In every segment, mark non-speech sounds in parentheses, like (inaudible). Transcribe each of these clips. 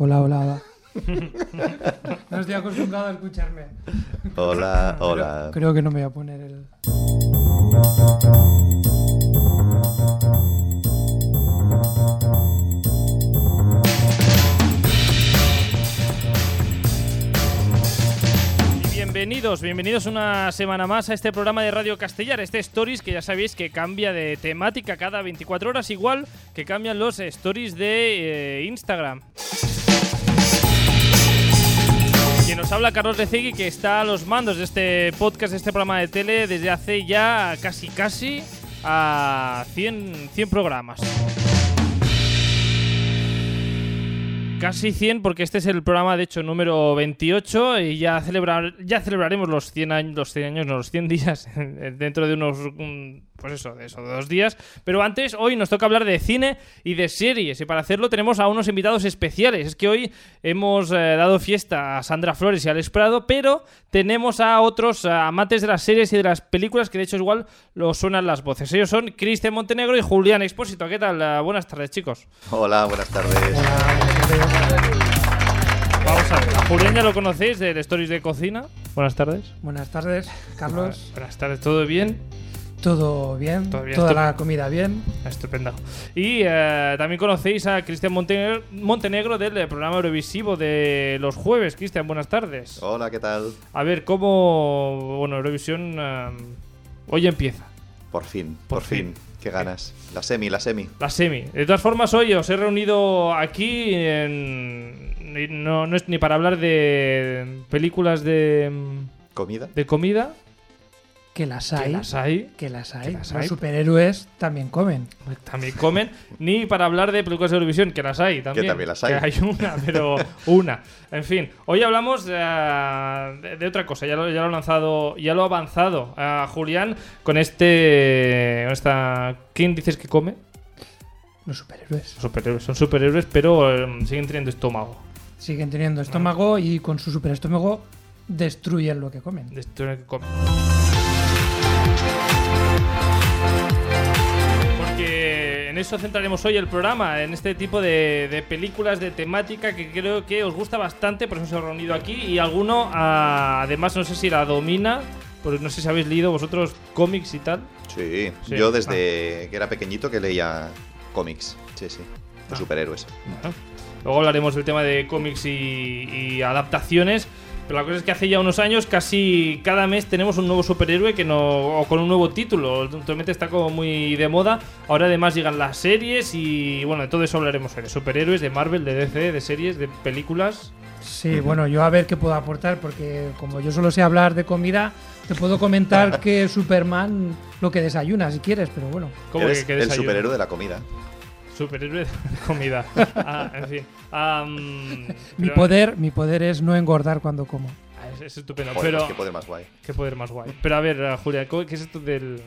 Hola, hola, hola. (laughs) no estoy acostumbrado a escucharme. Hola, hola. Creo que no me voy a poner el. Bienvenidos, bienvenidos una semana más a este programa de Radio Castellar, este Stories que ya sabéis que cambia de temática cada 24 horas, igual que cambian los Stories de eh, Instagram. Quien nos habla, Carlos Lecegui, que está a los mandos de este podcast, de este programa de tele, desde hace ya casi casi a 100, 100 programas. Casi 100 porque este es el programa de hecho número 28 y ya celebrar ya celebraremos los 100 años los 100 años no los 100 días (laughs) dentro de unos pues eso de eso de dos días pero antes hoy nos toca hablar de cine y de series y para hacerlo tenemos a unos invitados especiales es que hoy hemos eh, dado fiesta a Sandra Flores y a Alex Prado pero tenemos a otros eh, amantes de las series y de las películas que de hecho igual lo suenan las voces ellos son Cristian Montenegro y Julián Expósito ¿qué tal? Eh, buenas tardes chicos Hola, buenas tardes. Vamos a, a Julián ya lo conocéis de Stories de Cocina. Buenas tardes. Buenas tardes, Carlos. Buenas tardes, ¿todo bien? ¿Todo bien? Todo bien, Toda la comida bien. Estupendo. Y eh, también conocéis a Cristian Montenegro, Montenegro del eh, programa Eurovisivo de los jueves. Cristian, buenas tardes. Hola, ¿qué tal? A ver, ¿cómo. Bueno, Eurovisión eh, hoy empieza. Por fin, Por por, fin. Qué ganas. La semi, la semi. La semi. De todas formas, hoy os he reunido aquí en- No, no es ni para hablar de películas de, ¿Comida? de comida, Que las que hay. las hay, Que las hay. Que las Los hay. superhéroes también comen. también comen, ni para hablar de películas de Eurovisión, que las hay también. también las hay. Que hay una, pero (laughs) una. En fin, hoy hablamos eh, de, de otra cosa, ya lo, ya lo ha lanzado, ya lo ha avanzado a Julián con este. con esta. ¿Quién dices que come? Los superhéroes. Superhéroes, son superhéroes, pero eh, siguen teniendo estómago. Siguen teniendo estómago y con su superestómago destruyen lo que comen. De esto que come. Porque en eso centraremos hoy el programa, en este tipo de, de películas de temática que creo que os gusta bastante, por eso os he reunido aquí. Y alguno, ah, además, no sé si la domina, porque no sé si habéis leído vosotros cómics y tal. Sí. Sí. Yo desde que era pequeñito que leía cómics. Sí, sí. De Ah. superhéroes. Bueno, luego hablaremos del tema de cómics y, y adaptaciones. Pero la cosa es que hace ya unos años casi cada mes tenemos un nuevo superhéroe que no o con un nuevo título. Actualmente está como muy de moda. Ahora además llegan las series y bueno, de todo eso hablaremos hoy. De superhéroes, de Marvel, de DC, de series, de películas. Sí, bueno, yo a ver qué puedo aportar, porque como yo solo sé hablar de comida, te puedo comentar (laughs) que Superman lo que desayuna, si quieres, pero bueno. ¿Cómo Eres que, que el superhéroe de la comida. Superhéroe de (laughs) comida. Ah, en fin. Am, Mi pero- poder, mi poder es no engordar cuando como. Ah, es, es estupendo. Joder, pero pues qué poder más guay. qué poder más guay. Pero a ver, ah, Julia, ¿cómo- ¿qué es esto del,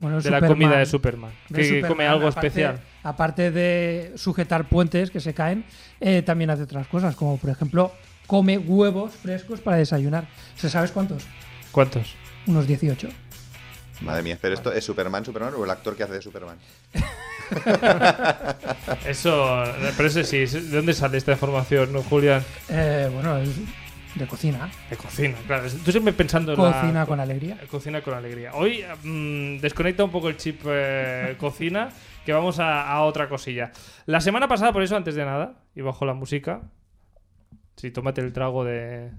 Bueno, de la comida de Superman? de Que Superman, come algo aparte- especial. Aparte de sujetar puentes que se caen, eh, también hace otras cosas, como por ejemplo, come huevos frescos para desayunar. ¿Se sabes cuántos? ¿Cuántos? Unos 18. Madre mía. ¿Pero esto es Superman, Superman o el actor que hace de Superman? (laughs) Eso, pero ese sí, ¿de dónde sale esta información, no, Julián? Eh, bueno, es de cocina. De cocina, claro. Tú siempre pensando en Cocina la... con alegría. Cocina con alegría. Hoy mm, desconecta un poco el chip eh, (laughs) cocina, que vamos a, a otra cosilla. La semana pasada, por eso, antes de nada, y bajo la música, sí, tómate el trago de,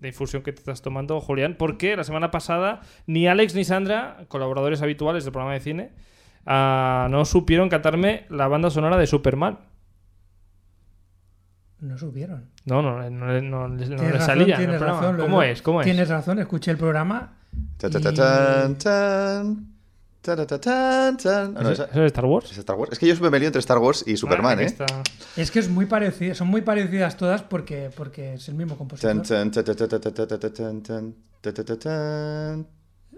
de infusión que te estás tomando, Julián, porque la semana pasada ni Alex ni Sandra, colaboradores habituales del programa de cine, ah, no supieron cantarme la banda sonora de Superman. No subieron. No, no, no, no, no, no le Tienes razón, salía. en el tienes programa. razón, lo- ¿Cómo es? ¿Cómo es? Tienes razón, escuché el programa. Cha, cha, y- cha, chan, chan. Tan, ¿Es, Star Wars? Es que yo me lío entre Star Wars y Superman, ¿eh? Es que es muy son muy parecidas todas porque, porque es el mismo compositor.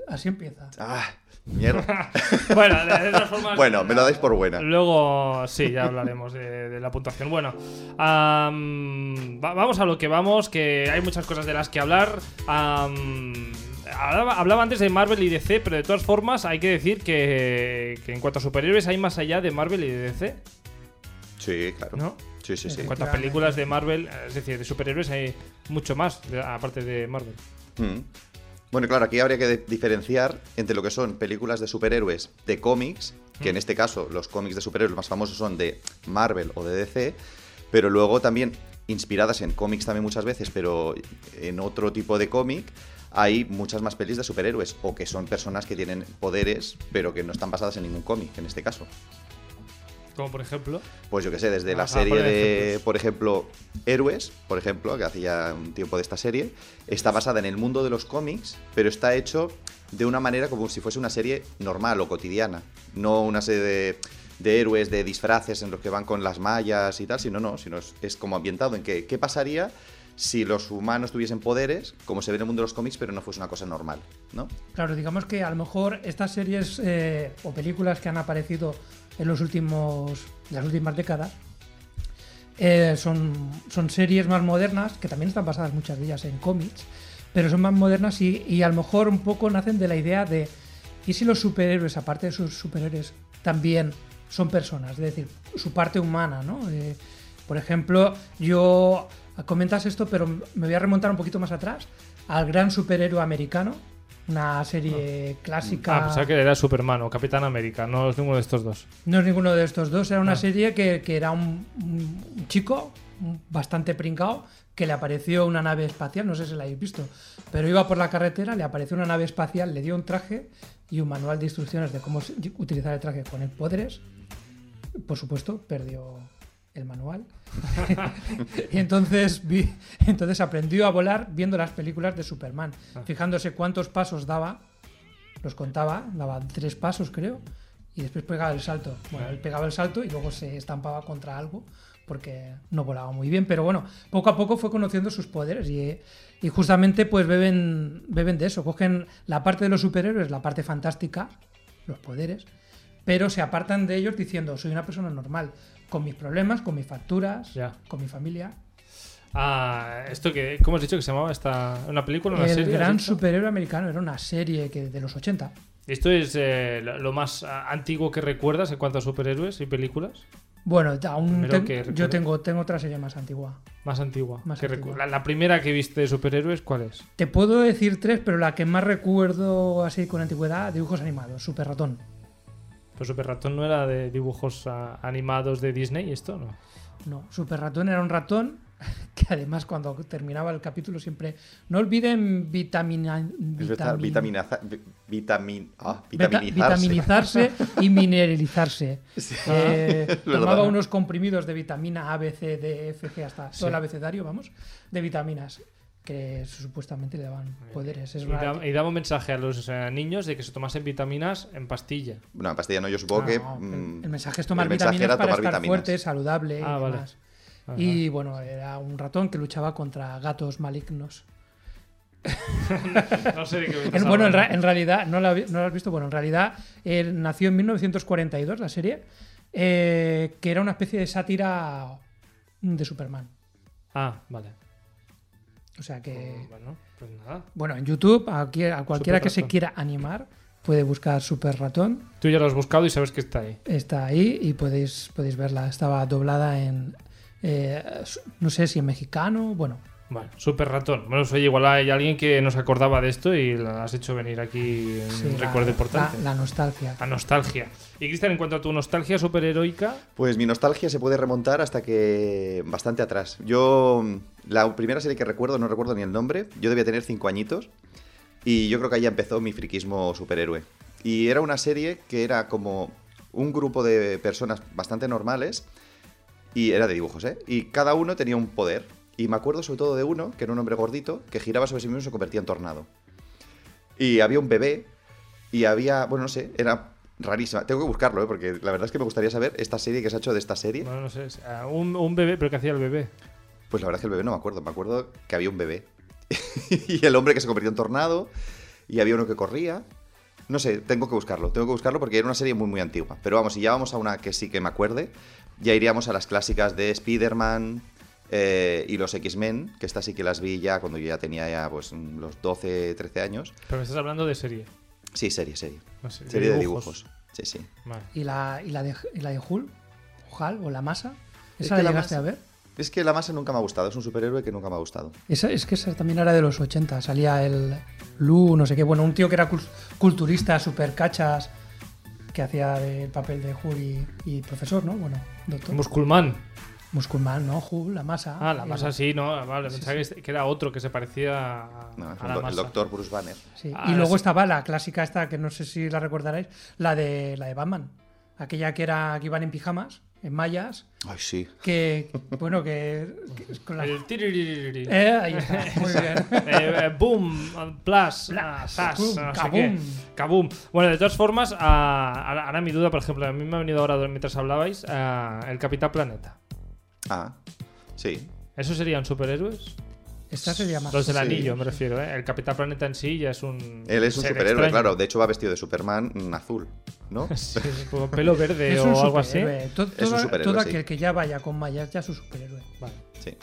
Así empieza. Ah, mierda. (laughs) bueno, de, de formas, bueno, me lo dais por buena. Luego, sí, ya hablaremos de, la puntuación. Bueno, vamos a lo que vamos, que hay muchas cosas de las que hablar hablaba, hablaba antes de Marvel y DC, pero de todas formas hay que decir que, que en cuanto a superhéroes hay más allá de Marvel y de DC, Sí, claro. ¿no? Sí, Sí, sí. En cuanto a películas de Marvel, es decir, de superhéroes hay mucho más, aparte de Marvel. Mm. Bueno, claro, aquí habría que diferenciar entre lo que son películas de superhéroes de cómics, que en este caso los cómics de superhéroes más famosos son de Marvel o de DC, pero luego también inspiradas en cómics también muchas veces, pero en otro tipo de cómic hay muchas más pelis de superhéroes o que son personas que tienen poderes pero que no están basadas en ningún cómic en este caso. Como por ejemplo. Pues yo que sé, desde la serie de, por ejemplo, Héroes, por ejemplo, que hace ya un tiempo de esta serie, está basada en el mundo de los cómics, pero está hecho de una manera como si fuese una serie normal o cotidiana, no una serie de, de héroes, de disfraces en los que van con las mallas y tal, sino no, sino es, es como ambientado en que qué pasaría si los humanos tuviesen poderes, como se ve en el mundo de los cómics, pero no fuese una cosa normal, ¿no? Claro, digamos que a lo mejor estas series eh, o películas que han aparecido en los últimos, en las últimas décadas eh, son, son series más modernas, que también están basadas muchas de ellas en cómics, pero son más modernas y, y a lo mejor un poco nacen de la idea de, ¿y si los superhéroes, aparte de sus superhéroes, también son personas? Es decir, su parte humana, ¿no? Eh, por ejemplo, yo comentas esto, pero me voy a remontar un poquito más atrás al gran superhéroe americano, una serie clásica. Ah, pensaba que era Superman o Capitán América, no es ninguno de estos dos. No es ninguno de estos dos, era una Ah. serie que, que era un, chico bastante pringao que le apareció una nave espacial, no sé si la habéis visto, pero iba por la carretera, le apareció una nave espacial, le dio un traje y un manual de instrucciones de cómo utilizar el traje con el poderes. Por supuesto, perdió el manual. (laughs) y entonces, vi- entonces aprendió a volar viendo las películas de Superman, Ah. fijándose cuántos pasos daba, los contaba, daba tres pasos creo, y después pegaba el salto. Bueno, él pegaba el salto y luego se estampaba contra algo porque no volaba muy bien, pero bueno, poco a poco fue conociendo sus poderes y, y justamente pues beben, beben de eso, cogen la parte de los superhéroes, la parte fantástica, los poderes, pero se apartan de ellos diciendo, soy una persona normal, con mis problemas, con mis facturas, Ya. con mi familia. Ah, esto que. ¿Cómo has dicho que se llamaba esta. ¿Una película? ¿Una el serie? gran superhéroe americano era una serie que de los 80. ¿Esto es eh, lo más ah, antiguo que recuerdas en cuanto a superhéroes y películas? Bueno, aún yo tengo, tengo otra serie más antigua. Más antigua. Más antigua. la primera que viste de superhéroes, ¿cuál es? Te puedo decir tres, pero la que más recuerdo así con antigüedad, dibujos animados, Super Ratón. Pues Super Ratón no era de dibujos ah, animados de Disney, ¿esto no? No, Super Ratón era un ratón (laughs) que además cuando terminaba el capítulo siempre... No olviden vitamina, vitamin- vitaminiza- vitamin, ah, Vita- vitaminizarse. vitaminizarse y mineralizarse. (laughs) Eh, tomaba verdad. unos comprimidos de vitamina A, B, C, D, F, G, hasta Sí. todo el abecedario, vamos, de vitaminas que supuestamente le daban poderes. Es Y, da- que- y daba un mensaje a los eh, niños de que se tomasen vitaminas en pastilla. Bueno, en pastilla no, yo supongo que. No, el, mm, el mensaje es tomar el mensaje vitaminas era para tomar estar vitaminas. fuerte, saludable Ah, y vale. demás. Ajá. Y bueno, era un ratón que luchaba contra gatos malignos. (laughs) no sé de qué me bueno, en, ra- hablando. en realidad, no lo, no lo has visto, bueno, en realidad eh, nació en 1942 la serie, eh, que era una especie de sátira de Superman. Ah, vale. O sea que, Bueno, pues nada. bueno, en YouTube, a, cualquiera- a cualquiera Super que se quiera animar, puede buscar Super Ratón. Tú ya lo has buscado y sabes que está ahí. Está ahí y podéis, podéis verla. Estaba doblada en, eh, no sé si en mexicano, bueno, Vale, Super Ratón. Bueno, oye, igual hay alguien que nos acordaba de esto y la has hecho venir aquí en sí, la- recuerdo importante. La, la nostalgia. A nostalgia. Y Cristian, en cuanto a tu nostalgia superheroica, Pues mi nostalgia se puede remontar hasta que bastante atrás. Yo, la primera serie que recuerdo, no recuerdo ni el nombre, yo debía tener cinco añitos y yo creo que ahí ya empezó mi friquismo superhéroe. Y era una serie que era como un grupo de personas bastante normales y era de dibujos, ¿eh? Y cada uno tenía un poder. Y me acuerdo sobre todo de uno, que era un hombre gordito, que giraba sobre sí mismo y se convertía en tornado. Y había un bebé y había, bueno, no sé, era rarísima. Tengo que buscarlo, ¿eh? porque la verdad es que me gustaría saber esta serie que se ha hecho de esta serie. bueno, no sé, ah, un, un bebé, pero ¿qué hacía el bebé? Pues la verdad es que el bebé no me acuerdo. Me acuerdo que había un bebé. (laughs) y el hombre que se convirtió en tornado. Y había uno que corría. No sé, tengo que buscarlo. Tengo que buscarlo porque era una serie muy, muy antigua. Pero vamos, si ya vamos a una que sí que me acuerde, ya iríamos a las clásicas de Spider-Man eh, y los X-Men, que estas sí que las vi ya cuando yo ya tenía ya pues los 12, 13 años. Pero me estás hablando de serie. Sí, serie, serie. No sé, Serie de dibujos. Sí, sí. Vale. Y la, y la de, y la de Hull, o Hal, o la masa, ¿Esa que la la llegaste masa- a ver? Es que la masa nunca me ha gustado, es un superhéroe que nunca me ha gustado. Esa, es que esa también era de los 80. Salía el Lu, no sé qué. Bueno, un tío que era cul- culturista, super cachas, que hacía el papel de Hulk y, y profesor, ¿no? Bueno, doctor. Musculman. Musculman, ¿no? Hulk, la masa. Ah, la El- masa sí, ¿no? Vale, Sí, pensaba que este- que era otro que se parecía a, No, es a un la do- el masa. doctor Bruce Banner. Sí. Ah, y luego sí. estaba la clásica esta, que no sé si la recordaréis, la de la de Batman. Aquella que era que iban en pijamas, en mallas, Ay, sí. que, bueno, que, que con la- El tiriririri. Eh, ahí está, muy bien. (laughs) Eh, eh, boom, plus, ah, zas, boom, no sé qué. Kaboom. Bueno, de todas formas, ah, ahora, ahora mi duda, por ejemplo, a mí me ha venido ahora mientras hablabais, ah, el Capitán Planeta. Ah, sí. ¿Esos serían superhéroes? Esta sería más. Los del Sí. anillo, me refiero, ¿eh? El Capitán Planeta en sí ya es un. Él es un superhéroe, extraño. claro. De hecho, va vestido de Superman mm, azul, ¿no? (laughs) Sí, (laughs) con pelo verde o algo así. superhéroe. To- Es un todo- superhéroe, todo sí. aquel que ya vaya con mallas ya es un superhéroe. Vale. Sí.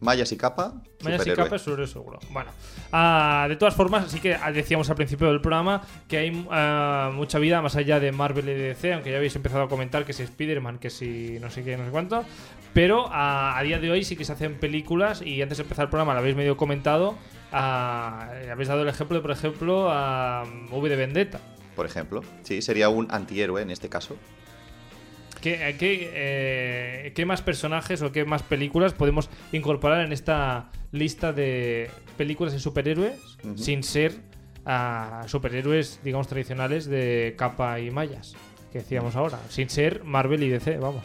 Mallas y capa, Mayas y capas, sobre seguro. Bueno, ah, de todas formas, sí que decíamos al principio del programa que hay ah, mucha vida más allá de Marvel y DC, aunque ya habéis empezado a comentar que si Spider-Man, que si no sé qué, no sé cuánto. Pero ah, a día de hoy sí que se hacen películas y antes de empezar el programa lo habéis medio comentado. habéis dado el ejemplo de, por ejemplo, a V de Vendetta. Por ejemplo. Sí, sería un antihéroe en este caso. ¿Qué, qué, eh, qué más personajes o qué más películas podemos incorporar en esta lista de películas de superhéroes sin ser ah, superhéroes, digamos, tradicionales de capa y mallas? Que decíamos ahora. Sin ser Marvel y DC, vamos.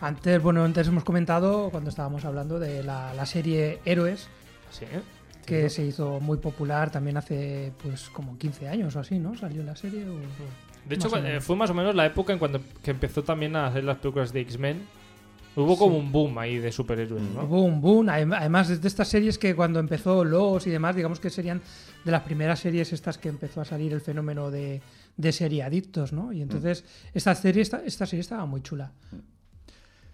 Antes, bueno, antes hemos comentado cuando estábamos hablando de la, la serie Héroes, Sí, ¿eh? que se hizo muy popular también hace pues como 15 años o así, ¿no? Salió la serie. o- De hecho, eh, fue más o menos la época en cuando que empezó también a hacer las películas de X-Men. Hubo como un boom ahí de superhéroes, ¿no? Hubo un boom, adem- además de estas series que cuando empezó Los y demás, digamos que serían de las primeras series estas que empezó a salir el fenómeno de, de serie adictos, ¿no? Y entonces esta serie, esta, esta serie estaba muy chula.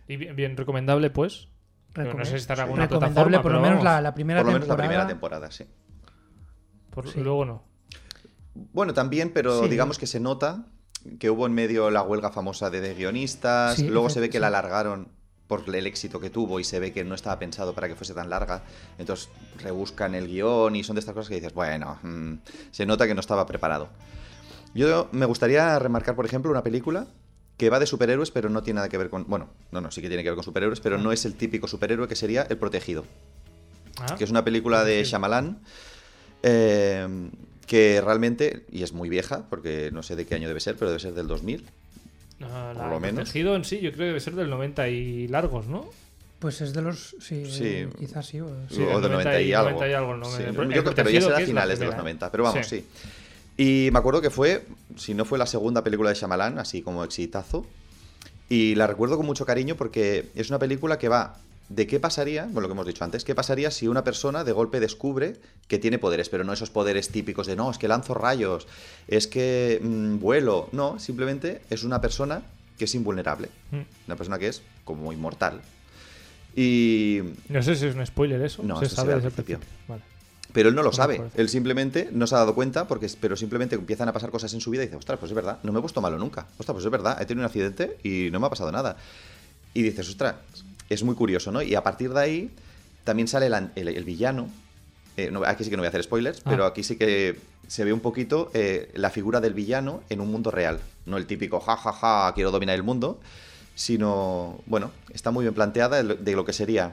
Y bien, bien recomendable, pues. Pero no sé si estará alguna recomendable plataforma, por lo menos la, la primera Por lo menos la primera temporada, sí. Por- Sí. Luego no. Bueno, también, pero Sí. digamos que se nota que hubo en medio la huelga famosa de, de guionistas. Sí, Luego se ve que sí. la alargaron por el éxito que tuvo y se ve que no estaba pensado para que fuese tan larga. Entonces rebuscan el guion y son de estas cosas que dices, bueno, mm, se nota que no estaba preparado. Yo me gustaría remarcar, por ejemplo, una película que va de superhéroes, pero no tiene nada que ver con. Bueno, no, no, sí que tiene que ver con superhéroes, pero no es el típico superhéroe que sería El Protegido. Ah, que es una película de. Shyamalan eh, que realmente, y es muy vieja, porque no sé de qué año debe ser, pero debe ser del 2000. ah, por la- lo el menos. tejido en sí, yo creo que debe ser del 90 y largos, ¿no? Pues es de los. Sí, Sí. eh, quizás sí. o- Sí, o del del 90 y 90 algo. y algo, ¿no? Sí, El- yo el creo que pero ya será finales de los primera. 90, pero vamos, Sí. sí. Y me acuerdo que fue, si no fue la segunda película de Shyamalan, así como exitazo. Y la recuerdo con mucho cariño porque es una película que va de qué pasaría, bueno, lo que hemos dicho antes, qué pasaría si una persona de golpe descubre que tiene poderes, pero no esos poderes típicos de no, es que lanzo rayos, es que mm, vuelo. No, simplemente es una persona que es invulnerable. Mm. Una persona que es como inmortal. Y No sé si es un spoiler eso. No, se eso sabe desde el principio. principio. Vale. Pero él no lo sabe. Él simplemente no se ha dado cuenta, porque, pero simplemente empiezan a pasar cosas en su vida y dice, ostras, pues es verdad, no me he puesto malo nunca. Ostras, pues es verdad, he tenido un accidente y no me ha pasado nada. Y dices, ostras, es muy curioso, ¿no? Y a partir de ahí también sale el, el- el villano. Eh, no, aquí sí que no voy a hacer spoilers, Ah. pero aquí sí que se ve un poquito eh, la figura del villano en un mundo real. No el típico, ja, ja, ja, quiero dominar el mundo, sino, bueno, está muy bien planteada de lo- que sería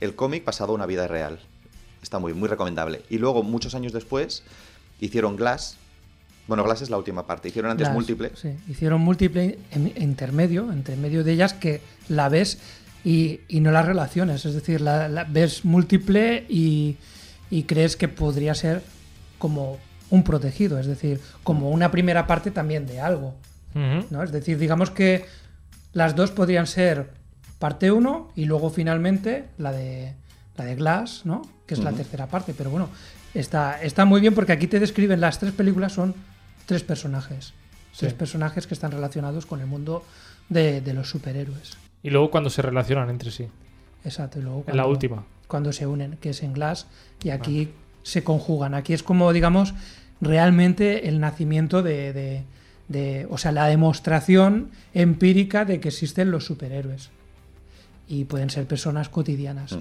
el cómic pasado a una vida real. Está muy, muy recomendable. Y luego, muchos años después, hicieron Glass. Bueno, Glass es la última parte. Hicieron antes múltiple. Sí, hicieron múltiple intermedio, entre medio de ellas que la ves y, y no las relaciones. Es decir, la, la ves múltiple y, y crees que podría ser como un protegido, es decir, como una primera parte también de algo. ¿no? Es decir, digamos que las dos podrían ser parte 1 y luego finalmente la de la de Glass, ¿no? Que es la tercera parte. Pero bueno, está, está muy bien porque aquí te describen las tres películas, son tres personajes. Tres personajes que están relacionados con el mundo de, de los superhéroes. Y luego cuando se relacionan entre sí. Exacto. Y luego En la última. Cuando se unen, que es en Glass, y aquí se conjugan. Aquí es como, digamos, realmente el nacimiento de, de- de- O sea, la demostración empírica de que existen los superhéroes. y pueden ser personas cotidianas. Mm.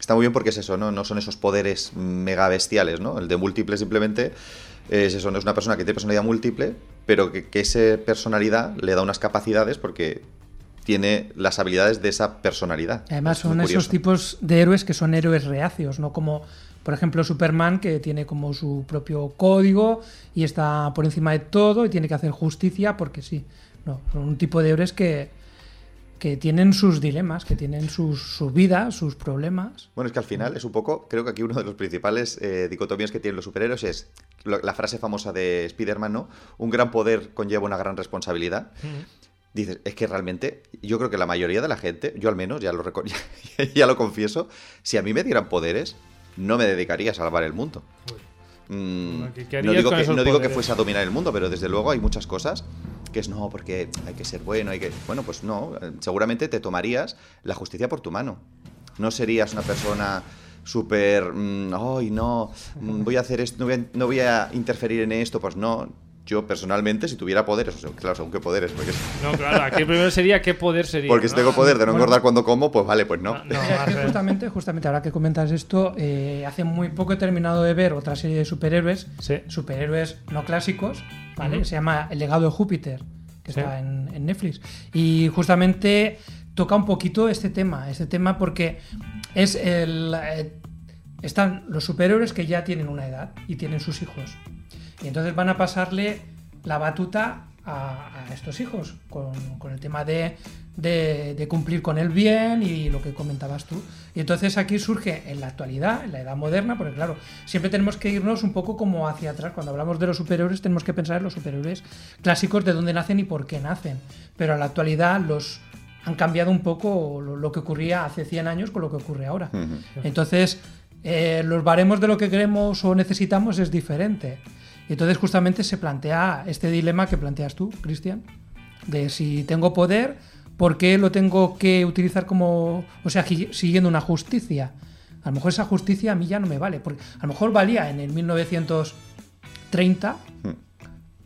Está muy bien porque es eso, ¿no? No son esos poderes mega bestiales, ¿no? El de múltiple simplemente es eso, no es una persona que tiene personalidad múltiple, pero que, que esa personalidad le da unas capacidades porque tiene las habilidades de esa personalidad. Además Es son esos tipos de héroes que son héroes reacios, no como por ejemplo Superman que tiene como su propio código y está por encima de todo y tiene que hacer justicia porque sí. No, son un tipo de héroes que, que tienen sus dilemas, que tienen sus, su vida, sus problemas. Bueno, es que al final es un poco, creo que aquí uno de los principales eh, dicotomías que tienen los superhéroes es la frase famosa de Spider-Man, ¿no? Un gran poder conlleva una gran responsabilidad. Dices, es que realmente, yo creo que la mayoría de la gente, yo al menos, ya lo, reco- (laughs) ya, lo confieso, si a mí me dieran poderes, no me dedicaría a salvar el mundo. Mm, ¿Qué- qué no digo, que, no digo que fuese a dominar el mundo, pero desde luego hay muchas cosas que es no, porque hay que ser bueno, hay que... Bueno, pues no, eh, seguramente te tomarías la justicia por tu mano. No serías una persona súper, mm, ay, no, mm, voy a hacer esto, no voy a, no voy a interferir en esto, pues no. Yo personalmente, si tuviera poderes, o sea, claro, según qué poderes, porque, No, claro, aquí primero sería qué poder sería. porque si ¿no? tengo poder de no Bueno. engordar cuando como, pues vale, pues no. No, Mira, va es a que ser- justamente, justamente ahora que comentas esto, eh, hace muy poco he terminado de ver otra serie de superhéroes, Sí. superhéroes no clásicos, ¿vale? Se llama El legado de Júpiter, que Sí. está en, en Netflix. Y justamente toca un poquito este tema, este tema porque es el... eh, están los superhéroes que ya tienen una edad y tienen sus hijos. Y entonces van a pasarle la batuta a, a estos hijos con, con el tema de, de- de cumplir con el bien y lo que comentabas tú. Y entonces aquí surge en la actualidad, en la edad moderna, porque claro, siempre tenemos que irnos un poco como hacia atrás. Cuando hablamos de los superhéroes tenemos que pensar en los superhéroes clásicos, de dónde nacen y por qué nacen. Pero en la actualidad los han cambiado un poco lo, lo que ocurría hace 100 años con lo que ocurre ahora. Entonces, eh, los baremos de lo que queremos o necesitamos es diferente. Y entonces justamente se plantea este dilema que planteas tú, Cristian, de si tengo poder, ¿por qué lo tengo que utilizar como, o sea, siguiendo una justicia? A lo mejor esa justicia a mí ya no me vale, porque a lo mejor valía en el 1930, Mm.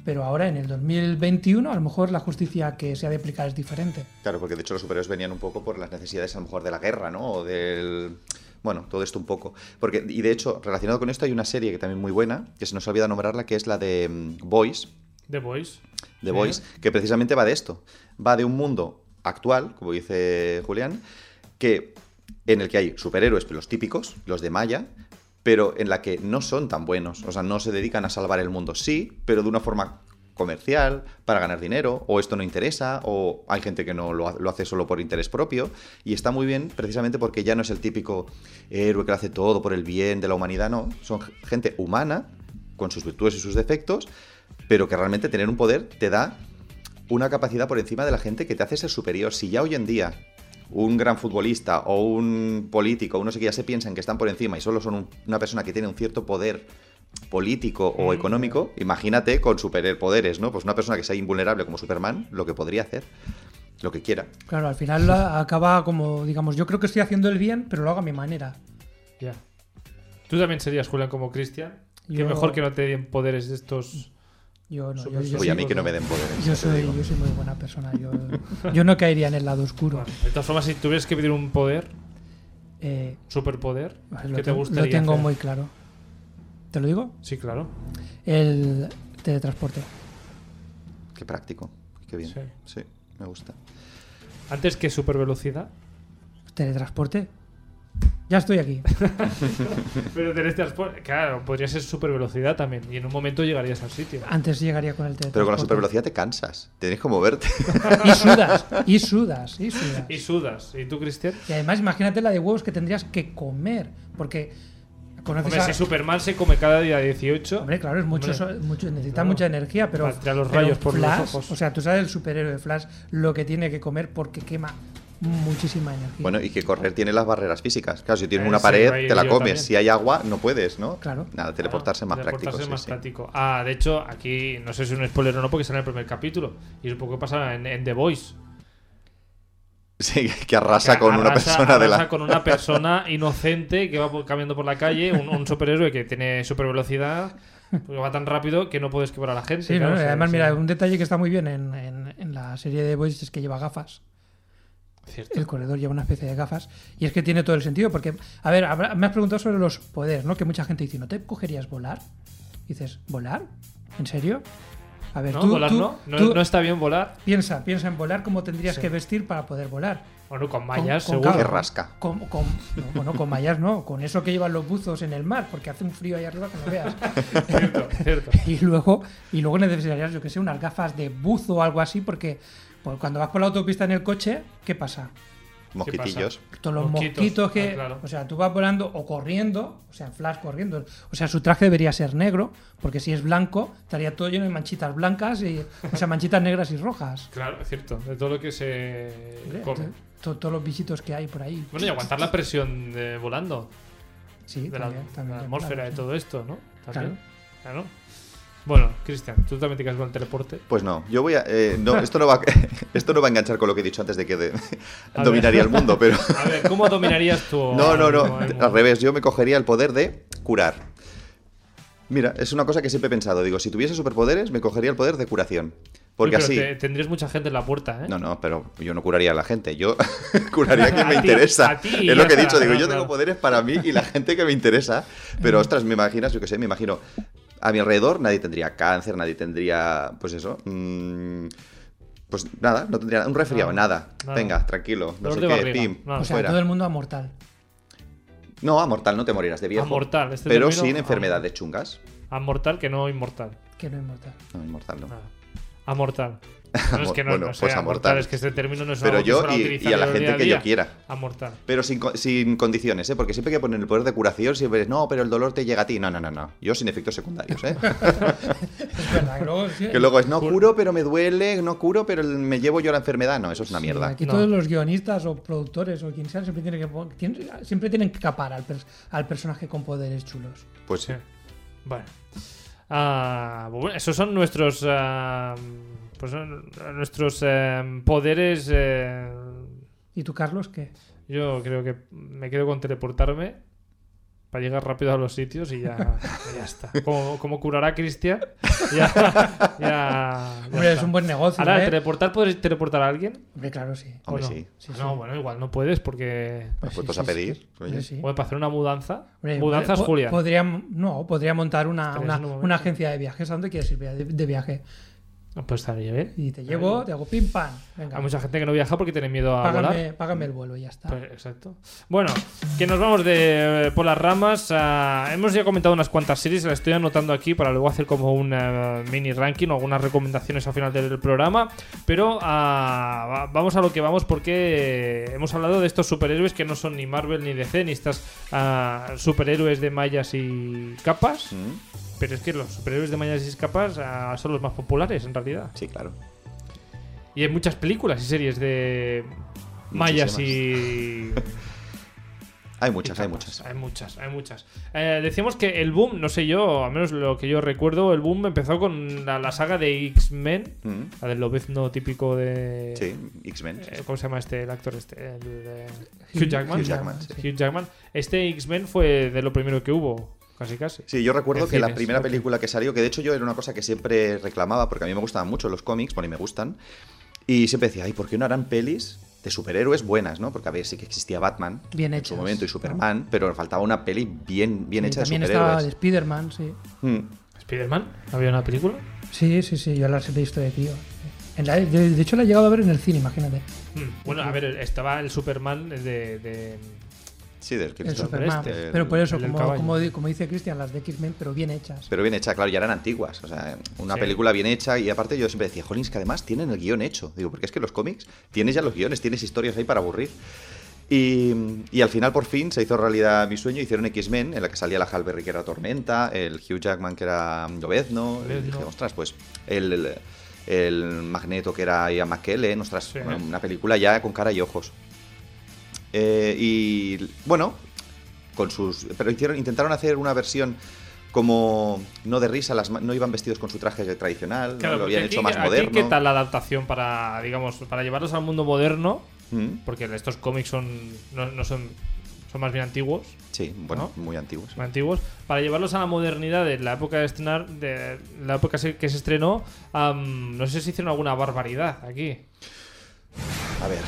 pero ahora en el 2021 a lo mejor la justicia que se ha de aplicar es diferente. Claro, porque de hecho los superhéroes venían un poco por las necesidades a lo mejor de la guerra, ¿no? O del... Bueno, todo esto un poco. Porque, y de hecho, relacionado con esto hay una serie que también muy buena, que se nos olvida nombrarla, que es la de mm, Boys, The Voice. The Sí. Voice, que precisamente va de esto. Va de un mundo actual, como dice Julián, que en el que hay superhéroes, los típicos, los de Maya, pero en la que no son tan buenos. O sea, no se dedican a salvar el mundo, sí, pero de una forma comercial, para ganar dinero, o esto no interesa, o hay gente que no lo, ha- lo hace solo por interés propio, y está muy bien precisamente porque ya no es el típico héroe que lo hace todo por el bien de la humanidad, no, son gente humana, con sus virtudes y sus defectos, pero que realmente tener un poder te da una capacidad por encima de la gente que te hace ser superior. Si ya hoy en día un gran futbolista o un político o no sé ya se piensan que están por encima y solo son un- una persona que tiene un cierto poder político o Mm. económico, imagínate con superpoderes, ¿no? Pues una persona que sea invulnerable como Superman, lo que podría hacer, lo que quiera. Claro, al final (laughs) acaba como, digamos, yo creo que estoy haciendo el bien, pero lo hago a mi manera. Ya. Tú también serías, Julián, como Cristian. Que Yo- mejor que no te den poderes de estos. Yo no, yo, yo Oye, a mí que no me den poderes. yo soy, yo soy muy buena persona. Yo, yo no caería en el lado oscuro. Bueno, de todas formas, si tuvieras que pedir un poder, Eh, superpoder, lo, ¿qué te tengo- gustaría? lo tengo hacer? muy claro. ¿Te lo digo? Sí, claro. El teletransporte. Qué práctico, qué bien. Sí. Sí, me gusta. Antes que supervelocidad. Teletransporte. Ya estoy aquí. (laughs) Pero teletransporte, claro, podría ser supervelocidad también. Y en un momento llegarías al sitio. Antes llegaría con el teletransporte. Pero con la supervelocidad te cansas, tienes que moverte. (laughs) Y sudas, y sudas, y sudas. Y sudas. ¿Y tú, Cristian? Y además imagínate la de huevos que tendrías que comer. Porque Hombre, a... si Superman se come cada día 18. Hombre, claro, es mucho, Hombre, so- mucho- necesita claro. mucha energía, pero, los pero rayos por los Flash, ojos. o sea, tú sabes el superhéroe Flash lo que tiene que comer porque quema muchísima energía. Bueno, y que correr tiene las barreras físicas. Claro, si tienes Eh, una sí, pared, te la comes. también. Si hay agua, no puedes, ¿no? Claro. Nada, teleportarse es más Teleportarse práctico. sí, más sí. práctico. Ah, de hecho, aquí no sé si es un spoiler o no, porque sale en el primer capítulo. Y es un poco que pasa en, en The Voice. Sí, que arrasa Que con una arrasa- persona de arrasa la. con una persona inocente que va caminando por la calle, un, un superhéroe que tiene super velocidad, porque va tan rápido que no puedes quebrar a la gente. sí, claro, ¿no? o sea, además, sí. mira, un detalle que está muy bien en, en- en la serie de Boys es que lleva gafas. Cierto. el corredor lleva una especie de gafas. Y es que tiene todo el sentido, porque, a ver, habrá- me has preguntado sobre los poderes, ¿no? Que mucha gente dice, ¿no te cogerías volar? Dices, ¿volar? ¿En serio? A ver, No, tú, volar tú- no. No, tú no está bien volar. piensa, piensa en volar, cómo tendrías Sí. que vestir para poder volar. Bueno, con mallas, con seguro. Que rasca. Con, con- no, bueno, con mallas no, con eso que llevan los buzos en el mar, porque hace un frío ahí arriba que no veas. (laughs) Cierto, cierto. (laughs) y luego y luego necesitarías, yo que sé, unas gafas de buzo o algo así, porque pues, cuando vas por la autopista en el coche, ¿qué pasa? Mosquitillos. Todos los Mosquitos, mosquitos que. ah, claro. O sea, tú vas volando o corriendo, o sea, en flash corriendo. O sea, su traje debería ser negro, porque si es blanco, estaría todo lleno de manchitas blancas, y, o sea, manchitas negras y rojas. Claro, es cierto. De todo lo que se to- todos los bichitos que hay por ahí. Bueno, y aguantar la presión de volando. Sí, de la, también, de también, la atmósfera, claro, de todo esto, ¿no? También. Claro. Bueno, Cristian, tú también te quedas con el teleporte. Pues no, yo voy a. eh, no, esto, no va, (laughs) (laughs) esto no va a enganchar con lo que he dicho antes de que de- dominaría ver. el mundo, pero. (laughs) A ver, ¿cómo dominarías tú? No, no, no. al- revés, yo me cogería el poder de curar. Mira, es una cosa que siempre he pensado. Digo, si tuviese superpoderes, me cogería el poder de curación. Porque Pero así. te- tendrías mucha gente en la puerta, ¿eh? No, no, pero yo no curaría a la gente. Yo curaría a quien me interesa. es lo que he dicho. Digo, yo tengo poderes para mí y la gente que me interesa. Pero ostras, me imaginas, yo qué sé, me imagino. A mi alrededor nadie tendría cáncer, nadie tendría. Pues eso. mm, pues nada, no tendría un resfriado, Nada, nada. nada. Venga, tranquilo. No Dolor sé qué, barriga, pim, nada. O sea, fuera. todo el mundo a mortal. No, a mortal no te morirás de viejo. A mortal, este pero sin a- enfermedades chungas. A mortal que no inmortal. Que no es mortal. No, inmortal no. Nada. A mortal. No es que no, Bueno, no sea pues a mortal, mortal. es que este término no es Pero yo y, utilizar y a la gente día que día. yo quiera. A mortal. Pero sin, sin condiciones, ¿eh? Porque siempre hay que poner el poder de curación, siempre es, no, pero el dolor te llega a ti. No, no, no, no. Yo sin efectos secundarios, ¿eh? (laughs) Es verdad, que luego, sí, que luego es, no curo, pero me duele, no curo, pero me llevo yo la enfermedad. No, eso es una sí, mierda. Aquí No. todos los guionistas o productores o quien sea siempre tienen que, tienen- siempre tienen que capar al, al personaje con poderes chulos. Pues Sí. Bueno. Ah, bueno, esos son nuestros. ah, pues son nuestros eh, poderes. eh, ¿Y tú, Carlos, qué? yo creo que me quedo con teleportarme para llegar rápido a los sitios y ya, ya está. Como, como curará Cristian, ya, ya, ya Hombre, es un buen negocio. Ahora, ¿eh? ¿teleportar puedes teleportar a alguien? Hombre, claro, sí. ¿O Hombre, no? sí. Sí, No, sí. bueno, igual no puedes porque. Pues puestos sí, a pedir. Oye. Bueno, para hacer una mudanza. Hombre, Mudanzas, po- Julián. Podría, no, podría montar una, una, una agencia de viajes. ¿A dónde quieres ir de, de viaje? Pues estaría bien. Y te llevo, te hago pim pam. Venga, Hay mucha gente que no viaja porque tiene miedo a volar. págame, págame el vuelo y ya está. Pues, exacto. Bueno, que nos vamos de, por las ramas. ah, hemos ya comentado unas cuantas series, las estoy anotando aquí para luego hacer como un eh, mini ranking o algunas recomendaciones al final del programa. Pero ah, va- vamos a lo que vamos porque hemos hablado de estos superhéroes que no son ni Marvel ni DC, ni estas ah, superhéroes de mallas y capas. Mm, Pero es que los superhéroes de mallas y capas ah, son los más populares en realidad. Sí, claro. Y hay muchas películas y series de mallas y... (laughs) Hay y muchas, hay muchas. Hay muchas, hay muchas. Eh, decíamos que el boom, no sé yo, al menos lo que yo recuerdo, el boom empezó con la, la saga de X-Men, Mm, la del lobezno típico de... Sí, X-Men. eh, ¿Cómo se llama este, el actor este? El, eh, Hugh Jackman. Hugh Jackman, sí. Hugh Jackman. Este X-Men fue de lo primero que hubo, casi casi. Sí, yo recuerdo En que la primera película que salió, que de hecho yo era una cosa que siempre reclamaba, porque a mí me gustaban mucho los cómics, bueno, y me gustan, y siempre decía, ay, ¿por qué no harán pelis de superhéroes buenas, no? Porque a ver, sí que existía Batman Bien en hechas, su momento y ¿no? Superman, pero faltaba una peli bien, bien Y hecha de también estaba de superhéroes. Spider-Man, sí. Mm, ¿Spider-Man? ¿Había una película? Sí, sí, sí, yo las he visto de tío. En la- de, de hecho, la he llegado a ver en el cine, imagínate. Hmm, Bueno, a ver, estaba el Superman de... de- Sí, del El Christopher Superman. este, pero por eso, del como, dice Cristian, las de X-Men, pero bien hechas. Pero bien hecha, claro, ya eran antiguas. O sea, una Sí. película bien hecha. Y aparte yo siempre decía, jolín, es que además tienen el guion hecho. Digo, porque es que los cómics tienes ya los guiones, tienes historias ahí para aburrir. Y, y al final, por fin, se hizo realidad mi sueño. Hicieron X-Men, en la que salía la Hal Berry, que era Tormenta, el Hugh Jackman, que era Lobezno. Y dije, ostras, pues el, el, el Magneto, que era Ian McKellen. Ostras, Sí. bueno, una película ya con cara y ojos. Eh, y bueno, con sus. Pero hicieron, intentaron hacer una versión como no de risa, las, no iban vestidos con su traje tradicional, ¿no? Claro, lo habían porque hecho aquí- más aquí, moderno. ¿Qué tal la adaptación para, digamos, para llevarlos al mundo moderno? Mm, Porque estos cómics son no, no son son más bien antiguos, Sí, bueno, muy antiguos. muy antiguos. Para llevarlos a la modernidad de la época de estrenar, de la época que se estrenó, no sé si hicieron alguna barbaridad aquí. A ver.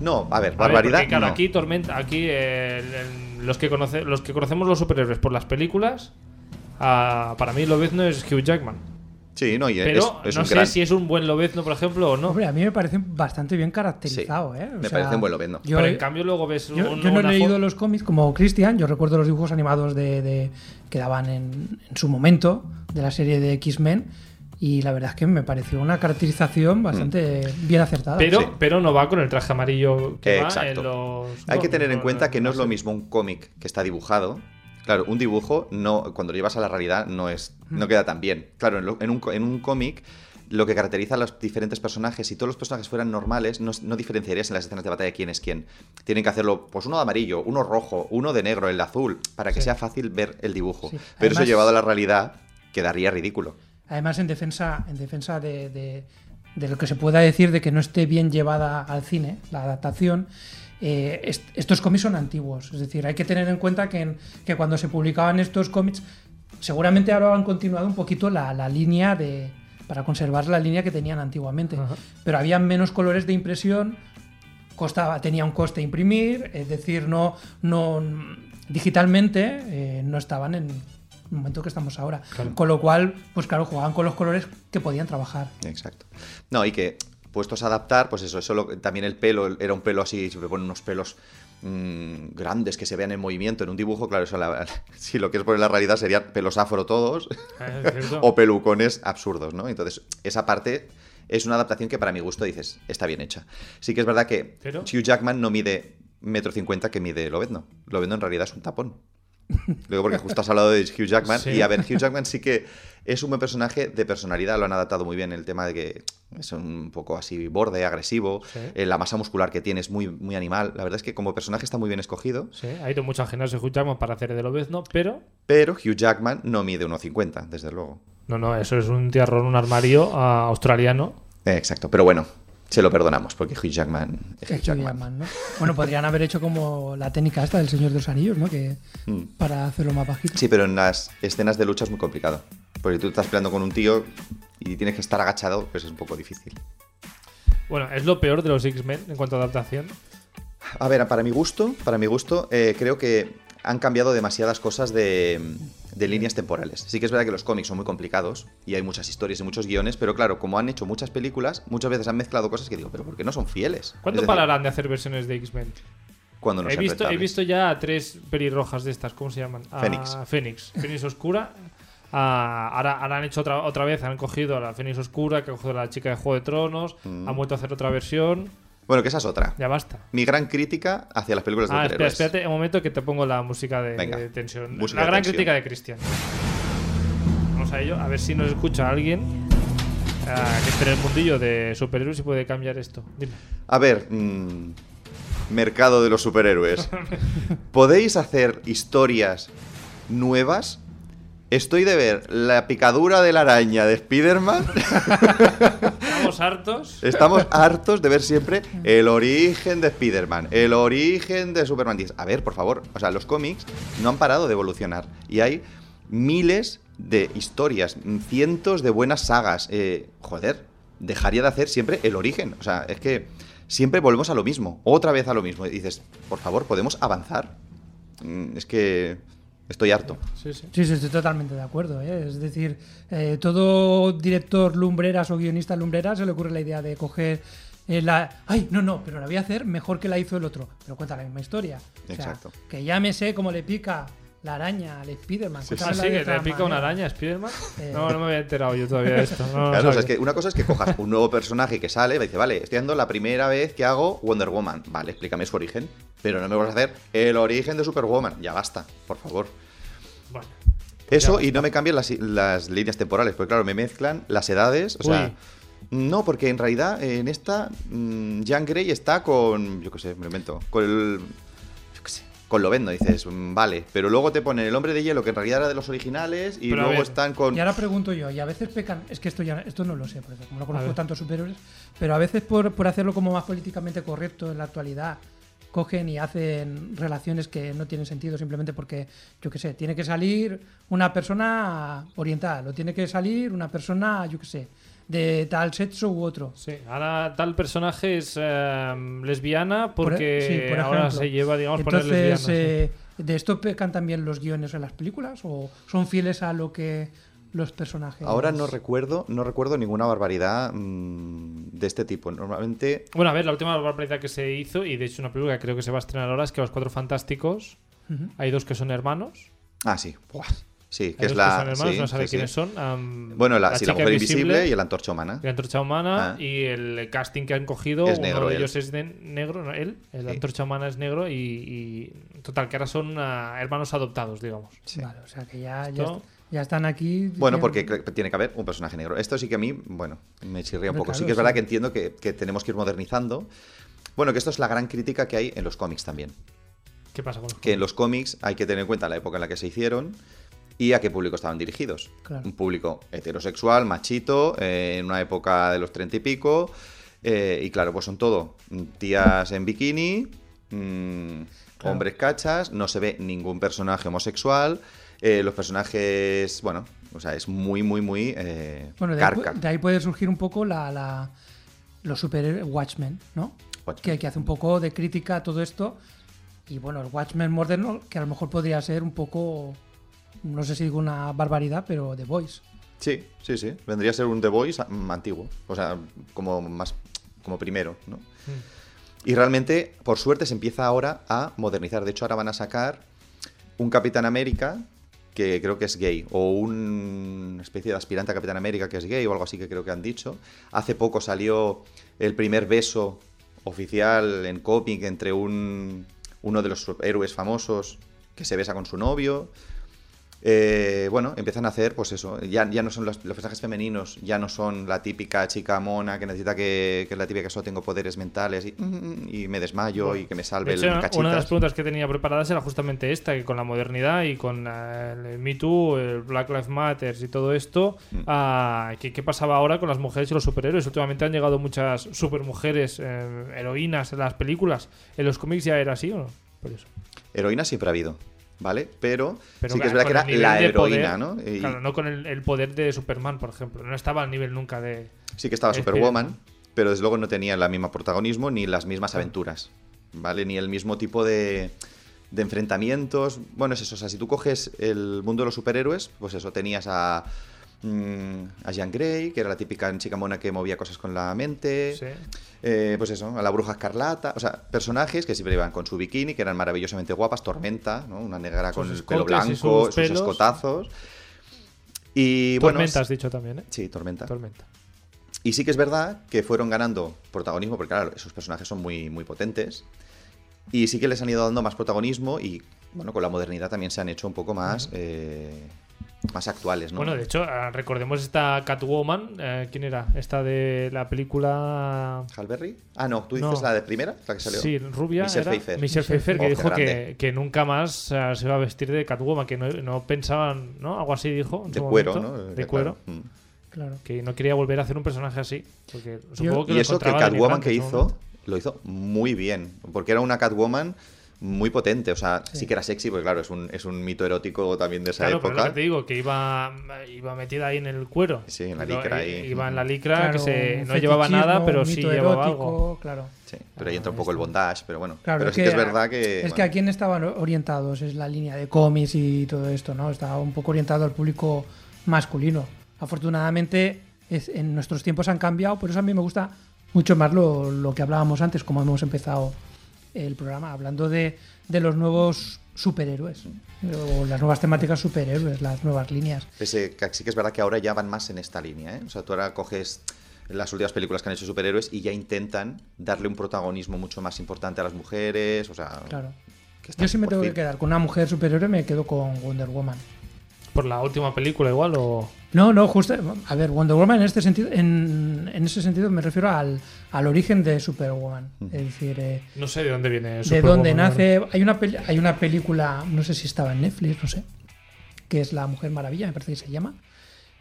No, a ver, A ver, barbaridad. porque, claro, no. aquí Tormenta, aquí eh, el- el- los, que conoce, los que conocemos los superhéroes por las películas, ah, para mí Lobezno es Hugh Jackman. Sí, no, y Pero es, es no un sé gran. si es un buen Lobezno, por ejemplo, o no. Hombre, a mí me parece bastante bien caracterizado, ¿eh? O me sea, parece un buen Lobezno. Yo, Pero en cambio luego ves yo- un- yo no he leído los cómics como Christian, yo recuerdo los dibujos animados de, de- que daban en, en su momento de la serie de X-Men y la verdad es que me pareció una caracterización bastante bien acertada. Pero, Sí. pero no va con el traje amarillo que va Exacto. en los... Hay que tener en cuenta que no es lo mismo un cómic que está dibujado. Claro, un dibujo no, cuando lo llevas a la realidad no es, no queda tan bien. Claro, en, lo- en un, en un cómic lo que caracteriza a los diferentes personajes, si todos los personajes fueran normales, no, no diferenciarías en las escenas de batalla quién es quién. Tienen que hacerlo, pues uno de amarillo, uno rojo, uno de negro, el de azul, para que Sí. sea fácil ver el dibujo. Sí. Pero eso llevado a la realidad quedaría ridículo. Además, en defensa, en defensa de, de- de lo que se pueda decir de que no esté bien llevada al cine, la adaptación, eh, est- estos cómics son antiguos. Es decir, hay que tener en cuenta que, en- que cuando se publicaban estos cómics, seguramente ahora han continuado un poquito la, la línea de. para conservar la línea que tenían antiguamente. Ajá. Pero había menos colores de impresión, costaba, tenía un coste imprimir, es decir, no, no digitalmente eh, no estaban en momento que estamos ahora. Claro. Con lo cual, pues claro, jugaban con los colores que podían trabajar. Exacto. No, y que puestos a adaptar, pues eso, eso lo- también el pelo, era un pelo así, siempre ponen unos pelos mm, grandes que se vean en movimiento en un dibujo, claro, eso la- (laughs) si lo quieres poner en la realidad serían pelos afro todos Eh, (laughs) o pelucones absurdos, ¿no? Entonces, esa parte es una adaptación que para mi gusto dices, está bien hecha. Sí que es verdad que Pero- Hugh Jackman no mide metro cincuenta que mide Lobezno. Lobezno en realidad es un tapón. Luego porque justo has hablado de Hugh Jackman Sí. y a ver, Hugh Jackman sí que es un buen personaje de personalidad, lo han adaptado muy bien el tema de que es un poco así borde, agresivo, Sí. eh, la masa muscular que tiene es muy, muy animal. La verdad es que como personaje está muy bien escogido, Sí, ha ido mucho al gimnasio Hugh Jackman para hacer de Lobezno, pero... pero Hugh Jackman no mide 1,50, desde luego. No, no, eso es un tierrón, un armario ah, australiano. Eh, exacto, pero bueno, se lo perdonamos porque Hugh Jackman es Hugh Jackman. Jackman, ¿no? Bueno, podrían haber hecho como la técnica esta del Señor de los Anillos, ¿no? Que Mm. para hacerlo más bajito. Sí, pero en las escenas de lucha es muy complicado. Porque tú estás peleando con un tío y tienes que estar agachado, pues es un poco difícil. Bueno, es lo peor de los X-Men en cuanto a adaptación. A ver, para mi gusto, para mi gusto, eh, creo que han cambiado demasiadas cosas de, de líneas temporales. Sí que es verdad que los cómics son muy complicados y hay muchas historias y muchos guiones, pero claro, como han hecho muchas películas, muchas veces han mezclado cosas que digo, pero ¿por qué no son fieles? ¿Cuánto Es decir, pararán de hacer versiones de X-Men? Cuando no he, sean visto, he rentables. visto ya a tres pelirrojas de estas, ¿cómo se llaman? A Fénix. Fénix. Fénix Oscura. Ah, ahora, ahora han hecho otra, otra vez, han cogido a la Fénix Oscura, que ha cogido a la chica de Juego de Tronos, Mm. han vuelto a hacer otra versión. Bueno, que esa es otra. Ya basta. Mi gran crítica hacia las películas de Ah, espera, superhéroes. espérate un momento que te pongo la música de, Venga, de tensión. música la de gran tensión. crítica de Cristian. Vamos a ello, a ver si nos escucha alguien ah, que esté en el mundillo de superhéroes y puede cambiar esto. Dime. A ver, mm, mercado de los superhéroes. (laughs) ¿Podéis hacer historias nuevas? Estoy de ver la picadura de la araña de Spider-Man. Estamos hartos. Estamos hartos de ver siempre el origen de Spider-Man, el origen de Superman. A ver, por favor, o sea, los cómics no han parado de evolucionar y hay miles de historias, cientos de buenas sagas. Eh, joder, dejaría de hacer siempre el origen. O sea, es que siempre volvemos a lo mismo, otra vez a lo mismo. Y dices, por favor, ¿podemos avanzar? Mm, Es que estoy harto. Sí, sí. Sí, sí, estoy totalmente de acuerdo. ¿eh? Es decir, eh, todo director lumbreras o guionista lumbreras se le ocurre la idea de coger eh, la... ¡Ay, no, no! Pero la voy a hacer mejor que la hizo el otro. Pero cuenta la misma historia. O sea, Exacto. que ya me sé cómo le pica la araña al Spiderman. Sí, Ah, sí, que le pica una araña Spiderman. Eh. No, no me había enterado yo todavía de esto. No, no Claro, o sea, es sabía. que una cosa es que cojas un nuevo personaje que sale y dice, vale, estoy haciendo la primera vez que hago Wonder Woman. Vale, explícame su origen. Pero no me vas a hacer el origen de Superwoman. Ya basta, por favor. Bueno, Eso Ya y no me cambian las, las líneas temporales, porque claro, me mezclan las edades. O sea, no, porque en realidad en esta mm, Jean Grey está con, yo qué sé, me lo invento, con el... Con Lovendo, dices, mm, vale, pero luego te ponen el hombre de hielo, que en realidad era de los originales, y Pero luego ver, están con... Y ahora pregunto yo, y a veces pecan, es que esto ya esto no lo sé, porque como no conozco tantos superiores, pero a veces por, por hacerlo como más políticamente correcto en la actualidad, cogen y hacen relaciones que no tienen sentido simplemente porque, yo qué sé, tiene que salir una persona oriental o tiene que salir una persona, yo qué sé, de tal sexo u otro. Sí, ahora tal personaje es eh, lesbiana Por e- porque sí, por ahora se lleva, digamos, poner Entonces, lesbiana. sí. eh, ¿de esto pecan también los guiones en las películas o son fieles a lo que los personajes? Ahora no recuerdo, no recuerdo ninguna barbaridad mm, de este tipo. Normalmente, Bueno, a ver, la última barbaridad que se hizo, y de hecho una película que creo que se va a estrenar ahora, es que Los Cuatro Fantásticos, hay dos que son hermanos. ah, sí, Buah. Sí, que es la, hermanos, sí, no sabe sí, sí. quiénes son. Bueno, la, sí, la chica mujer invisible y la antorcha humana. La antorcha humana Ah. y el casting que han cogido, Es uno negro, de él. ellos es de negro, ¿no? él, el Sí. antorcha humana es negro y, y- total, que ahora son ah, hermanos adoptados, digamos. Sí. Vale, o sea que ya, ya, Esto- est- ya están aquí. Bueno, porque tiene que haber un personaje negro. Esto sí que a mí, bueno, me chirría un poco. sí que es verdad sí. que entiendo que, que tenemos que ir modernizando. Bueno, que esto es la gran crítica que hay en los cómics también. ¿Qué pasa con los Que en los cómics hay que tener en cuenta la época en la que se hicieron y a qué público estaban dirigidos. Claro. Un público heterosexual, machito, eh, en una época de los treinta y pico. eh, y claro, pues son todo mm, tías en bikini, mm, Claro. hombres cachas, no se ve ningún personaje homosexual. eh, los personajes, bueno, o sea, es muy, muy, muy eh, Bueno, de ahí, carca. pu- de ahí puede surgir un poco la, la- los super Watchmen, ¿no? Watchmen. Que, que hace un poco de crítica a todo esto. Y bueno, el Watchmen moderno, que a lo mejor podría ser un poco, no sé si digo una barbaridad, pero The Voice. Sí, sí, sí. Vendría a ser un The Voice mm, antiguo. O sea, como más como primero, ¿no? Y realmente, por suerte, se empieza ahora a modernizar. De hecho, ahora van a sacar un Capitán América que creo que es gay, o un- una especie de aspirante a Capitán América que es gay, o algo así que creo que han dicho. Hace poco salió el primer beso oficial en cómic entre un, uno de los héroes famosos que se besa con su novio. Eh, bueno, empiezan a hacer, pues eso, ya, ya no son los, los personajes femeninos, ya no son la típica chica mona que necesita que, que es la típica que solo tengo poderes mentales y, y me desmayo y que me salve De hecho, el una de las preguntas que tenía preparadas era justamente esta, que con la modernidad y con eh, el Me Too, el Black Lives Matter y todo esto, Mm. ah, ¿qué, qué pasaba ahora con las mujeres y los superhéroes? Últimamente han llegado muchas supermujeres, eh, heroínas en las películas. ¿En los cómics ya era así o no? Por eso. Heroína siempre ha habido, ¿vale? Pero, Pero sí que es verdad que era la heroína, poder- ¿no? Y Claro, no con el, el poder de Superman, por ejemplo. No estaba al nivel nunca de... Sí que estaba Es Superwoman, pero desde luego no tenía el mismo protagonismo ni las mismas aventuras, ¿vale? Ni el mismo tipo de, de enfrentamientos. Bueno, es eso, o sea, si tú coges el mundo de los superhéroes, pues eso, tenías a, mm, a Jean Grey, que era la típica chica mona que movía cosas con la mente. Sí. Eh, pues eso, a la bruja escarlata, o sea, personajes que siempre iban con su bikini, que eran maravillosamente guapas, Tormenta, ¿no? Una negra con el pelo blanco, sus escotazos. Y bueno, Tormenta has dicho también, ¿eh? sí, Tormenta. Tormenta. Y sí que es verdad que fueron ganando protagonismo, porque claro, esos personajes son muy, muy potentes. Y sí que les han ido dando más protagonismo y, bueno, con la modernidad también se han hecho un poco más, eh, más actuales, ¿no? Bueno, de hecho, ah, recordemos esta Catwoman. eh, ¿Quién era? Esta de la película... ¿Halberry? Ah, no, tú dices No. la de primera, la que salió. Sí, rubia. Michelle era Pfeiffer. Michelle Pfeiffer, que Oh, dijo que, que nunca más eh, se iba a vestir de Catwoman, que no, no pensaban, ¿no? Algo así dijo. en De su cuero, momento, ¿no? De cuero. claro, mm. Claro. Que no quería volver a hacer un personaje así. Porque supongo que Y lo eso que Catwoman que hizo, lo hizo muy bien. Porque era una Catwoman muy potente. O sea, sí, Sí. que era sexy, porque claro, es un, es un mito erótico también de esa Claro, pero lo época. que te digo, que iba, iba metida ahí en el cuero. Sí, en la licra ahí. Iba en la licra, que se, no llevaba nada, pero sí llevaba erótico, algo. Claro. Sí, pero ahí Ah, entra un poco el bondage, pero bueno. Claro, pero es sí que es verdad que. Es que a quién estaban orientados, es la línea de cómics y todo esto, ¿no? Estaba un poco orientado al público masculino. Afortunadamente, es- en nuestros tiempos han cambiado, por eso a mí me gusta mucho más lo, lo que hablábamos antes, como hemos empezado el programa, hablando de, de los nuevos superhéroes, o las nuevas temáticas superhéroes, las nuevas líneas. Pese que sí que es verdad que ahora ya van más en esta línea, ¿eh? O sea, tú ahora coges las últimas películas que han hecho superhéroes y ya intentan darle un protagonismo mucho más importante a las mujeres, o sea... Claro. que Yo si me tengo que quedar con una mujer superhéroe, me quedo con Wonder Woman. Por la última película igual o... No, no, justo. A ver, Wonder Woman en este sentido, en, en ese sentido me refiero al, al origen de Superwoman. Es decir, eh, No sé de dónde viene de Superwoman, dónde la verdad. nace. Hay una, peli- hay una película, no sé si estaba en Netflix, no sé, que es La Mujer Maravilla, me parece que se llama.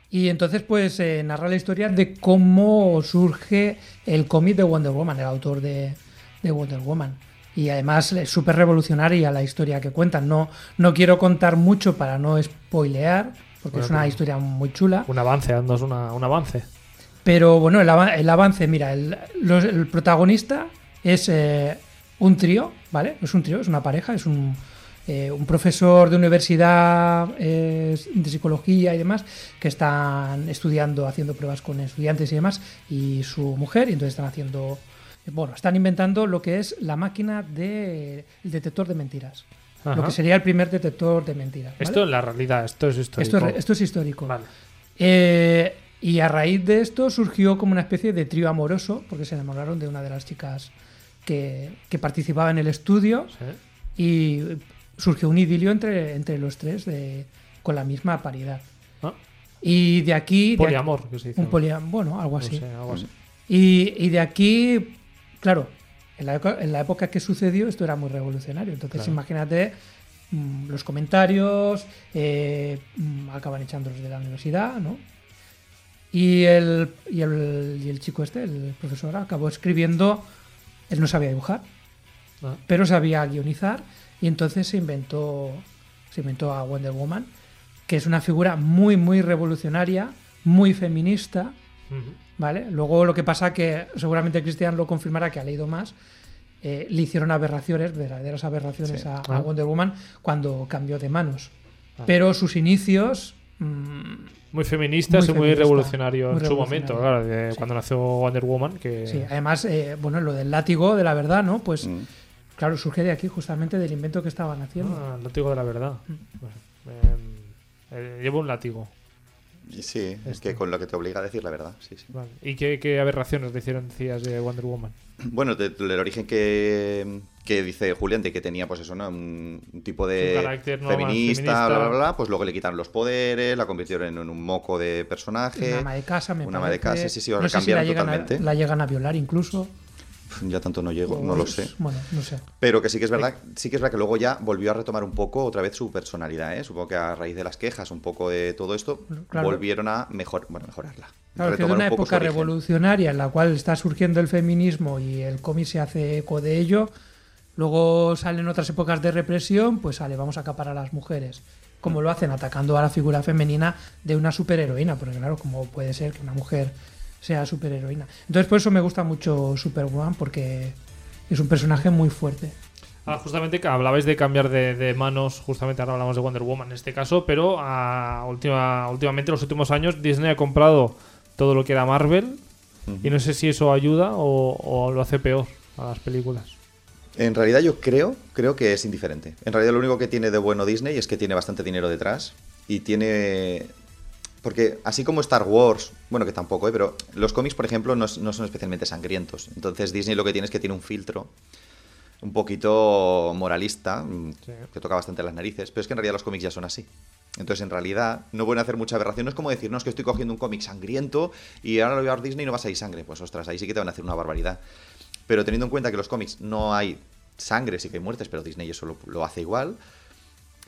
Y entonces, pues, eh, narra la historia de cómo surge el cómic de Wonder Woman, el autor de, de Wonder Woman. Y además es súper revolucionaria la historia que cuentan. No, no quiero contar mucho para no spoilear, porque Bueno, es una historia muy chula. Un avance, Andos, una, un avance. Pero bueno, el, el avance, mira, el, los- el protagonista es eh, un trío, ¿vale? No es un trío, es una pareja, es un, eh, un profesor de universidad eh, de psicología y demás que están estudiando, haciendo pruebas con estudiantes y demás, y su mujer, y entonces están haciendo, bueno, están inventando lo que es la máquina del detector de mentiras. Lo que sería el primer detector de mentiras. ¿vale? Esto es la realidad, esto es histórico. Esto esto es histórico. Vale. Eh, y a raíz de esto surgió como una especie de trío amoroso, porque se enamoraron de una de las chicas que, que participaba en el estudio Sí. y surgió un idilio entre, entre los tres de, con la misma paridad. Ah, Y de aquí... de Poliamor, que se dice. un poliam- bueno, algo No así. sé, algo así. Y, y de aquí, claro, en la, en la época que sucedió esto era muy revolucionario. Entonces Claro. imagínate mm, los comentarios, eh, mm, acaban echándolos de la universidad, ¿no? Y el, y, el, y el chico este, el profesor, acabó escribiendo, él no sabía dibujar, Ah, pero sabía guionizar y entonces se inventó, se inventó a Wonder Woman, que es una figura muy, muy revolucionaria, muy feminista, ujú. ¿Vale? Luego lo que pasa que seguramente Cristian lo confirmará que ha leído más. eh, le hicieron aberraciones, verdaderas aberraciones Sí. a, a Ah. Wonder Woman cuando cambió de manos. Ah. Pero sus inicios. mm, Muy feministas Muy y muy feminista, revolucionario muy en su momento, claro, de Sí. cuando nació Wonder Woman, que sí, además, eh, bueno, lo del látigo de la verdad, ¿no? Pues Mm. claro, surge de aquí justamente del invento que estaban haciendo. Ah, el látigo de la verdad. Mm. Pues, em, eh, llevo un látigo. Sí, es Este. que con lo que te obliga a decir la verdad. Sí, sí. Vale. ¿Y qué, qué aberraciones le hicieron, decías, de Wonder Woman? (clears throat) Bueno, de- del origen que, que dice Julián, de que tenía, pues eso, ¿no? Un, un tipo de feminista, feminista. bla, bla, bla. Pues luego le quitaron los poderes, la convirtieron en un moco de personaje. Una ama de casa, me un ama de parece. casa, sí, sí, no si la cambiaron llegan, a, totalmente. la llegan a violar incluso. Ya tanto no llego, no lo Pues, sé. Bueno, no sé. Pero que sí que es verdad, sí que es verdad que luego ya volvió a retomar un poco otra vez su personalidad, ¿eh? Supongo que a raíz de las quejas, un poco de todo esto, Claro. volvieron a mejor, bueno, mejorarla. Claro, que de Retomar una un época revolucionaria en la cual está surgiendo el feminismo y el cómic se hace eco de ello, luego salen otras épocas de represión, pues sale, vamos a acaparar a las mujeres. Como lo hacen atacando a la figura femenina de una superheroína, porque claro, como puede ser que una mujer sea superheroína. Entonces por eso me gusta mucho Superwoman, porque es un personaje muy fuerte. Ah, justamente que hablabais de cambiar de, de manos, justamente ahora hablamos de Wonder Woman en este caso, pero ah, última, últimamente, en los últimos años, Disney ha comprado todo lo que era Marvel y no sé si eso ayuda o, o lo hace peor a las películas. En realidad yo creo, creo que es indiferente. En realidad lo único que tiene de bueno Disney es que tiene bastante dinero detrás y tiene... Porque así como Star Wars, bueno que tampoco, ¿eh? pero los cómics, por ejemplo, no, son especialmente sangrientos. Entonces Disney lo que tiene es que tiene un filtro un poquito moralista, mm, Sí. que toca bastante las narices, pero es que en realidad los cómics ya son así. Entonces, en realidad, no pueden hacer mucha aberración. No es como decir, no, es que estoy cogiendo un cómic sangriento y ahora lo voy a ver Disney y no va a salir sangre. Pues ostras, ahí sí que te van a hacer una barbaridad. Pero teniendo en cuenta que los cómics no hay sangre, sí que hay muertes, pero Disney eso lo, lo hace igual.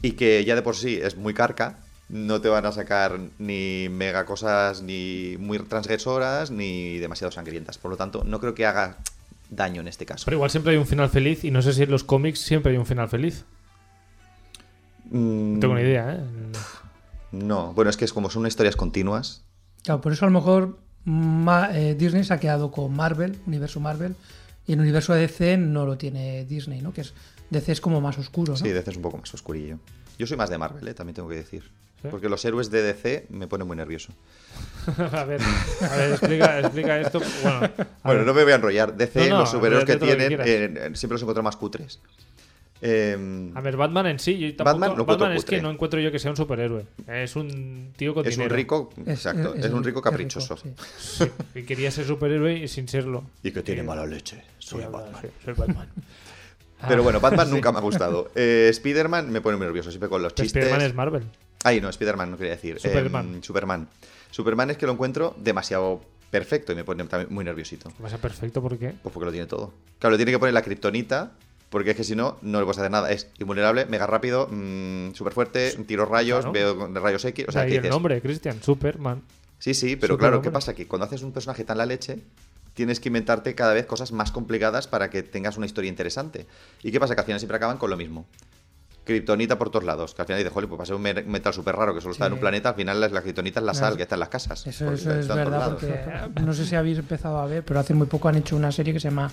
Y que ya de por sí es muy carca, no te van a sacar ni mega cosas ni muy transgresoras ni demasiado sangrientas. Por lo tanto, no creo que haga daño en este caso. Pero igual siempre hay un final feliz y no sé si en los cómics siempre hay un final feliz. Mm, No tengo ni idea, ¿eh? No, bueno, es que es como son historias continuas. Claro, por eso a lo mejor Ma- eh, Disney se ha quedado con Marvel, universo Marvel, y el universo de DC no lo tiene Disney, ¿no? Que es DC es como más oscuro, ¿no? Sí, DC es un poco más oscurillo. Yo soy más de Marvel, ¿eh? también tengo que decir. ¿Sí? Porque los héroes de DC me ponen muy nervioso. (laughs) a ver, a ver, explica, explica esto. Bueno, no me voy a enrollar. DC, No, no, los superhéroes que tienen, quieras. eh, siempre los encuentro más cutres. Eh, A ver, Batman en sí, yo tampoco- Batman es que no encuentro yo que sea un superhéroe. Es un tío con es un rico, exacto, es, un rico caprichoso. sí. Sí, y quería ser superhéroe y sin serlo. Y que tiene mala leche. Soy Batman. soy Batman. Pero bueno, Batman (laughs) sí. nunca me ha gustado. Eh, Spider-Man me pone muy nervioso, siempre con los chistes. Spider-Man es Marvel. Ay, no, Spider-Man no quería decir. Superman. Em, Superman. Superman es que lo encuentro demasiado perfecto y me pone también muy nerviosito. Va a perfecto porque. Pues porque lo tiene todo. Claro, le tiene que poner la kriptonita, porque es que si no, no le puedes hacer nada. Es invulnerable, mega rápido, súper fuerte, tiro rayos, Claro. veo rayos X. O sea, ahí ¿qué el dices? nombre, Christian, Superman. Sí, sí, pero claro, ¿qué pasa? Que cuando haces un personaje tan la leche, tienes que inventarte cada vez cosas más complicadas para que tengas una historia interesante. ¿Y qué pasa? Que al final siempre acaban con lo mismo. Kryptonita por todos lados. Que al final dices, joder, pues va a ser un me- metal súper raro que solo está en un planeta. Al final la, la Kryptonita es la sal que está en las casas. Eso, eso es verdad, porque no sé si habéis empezado a ver, pero hace muy poco han hecho una serie que se llama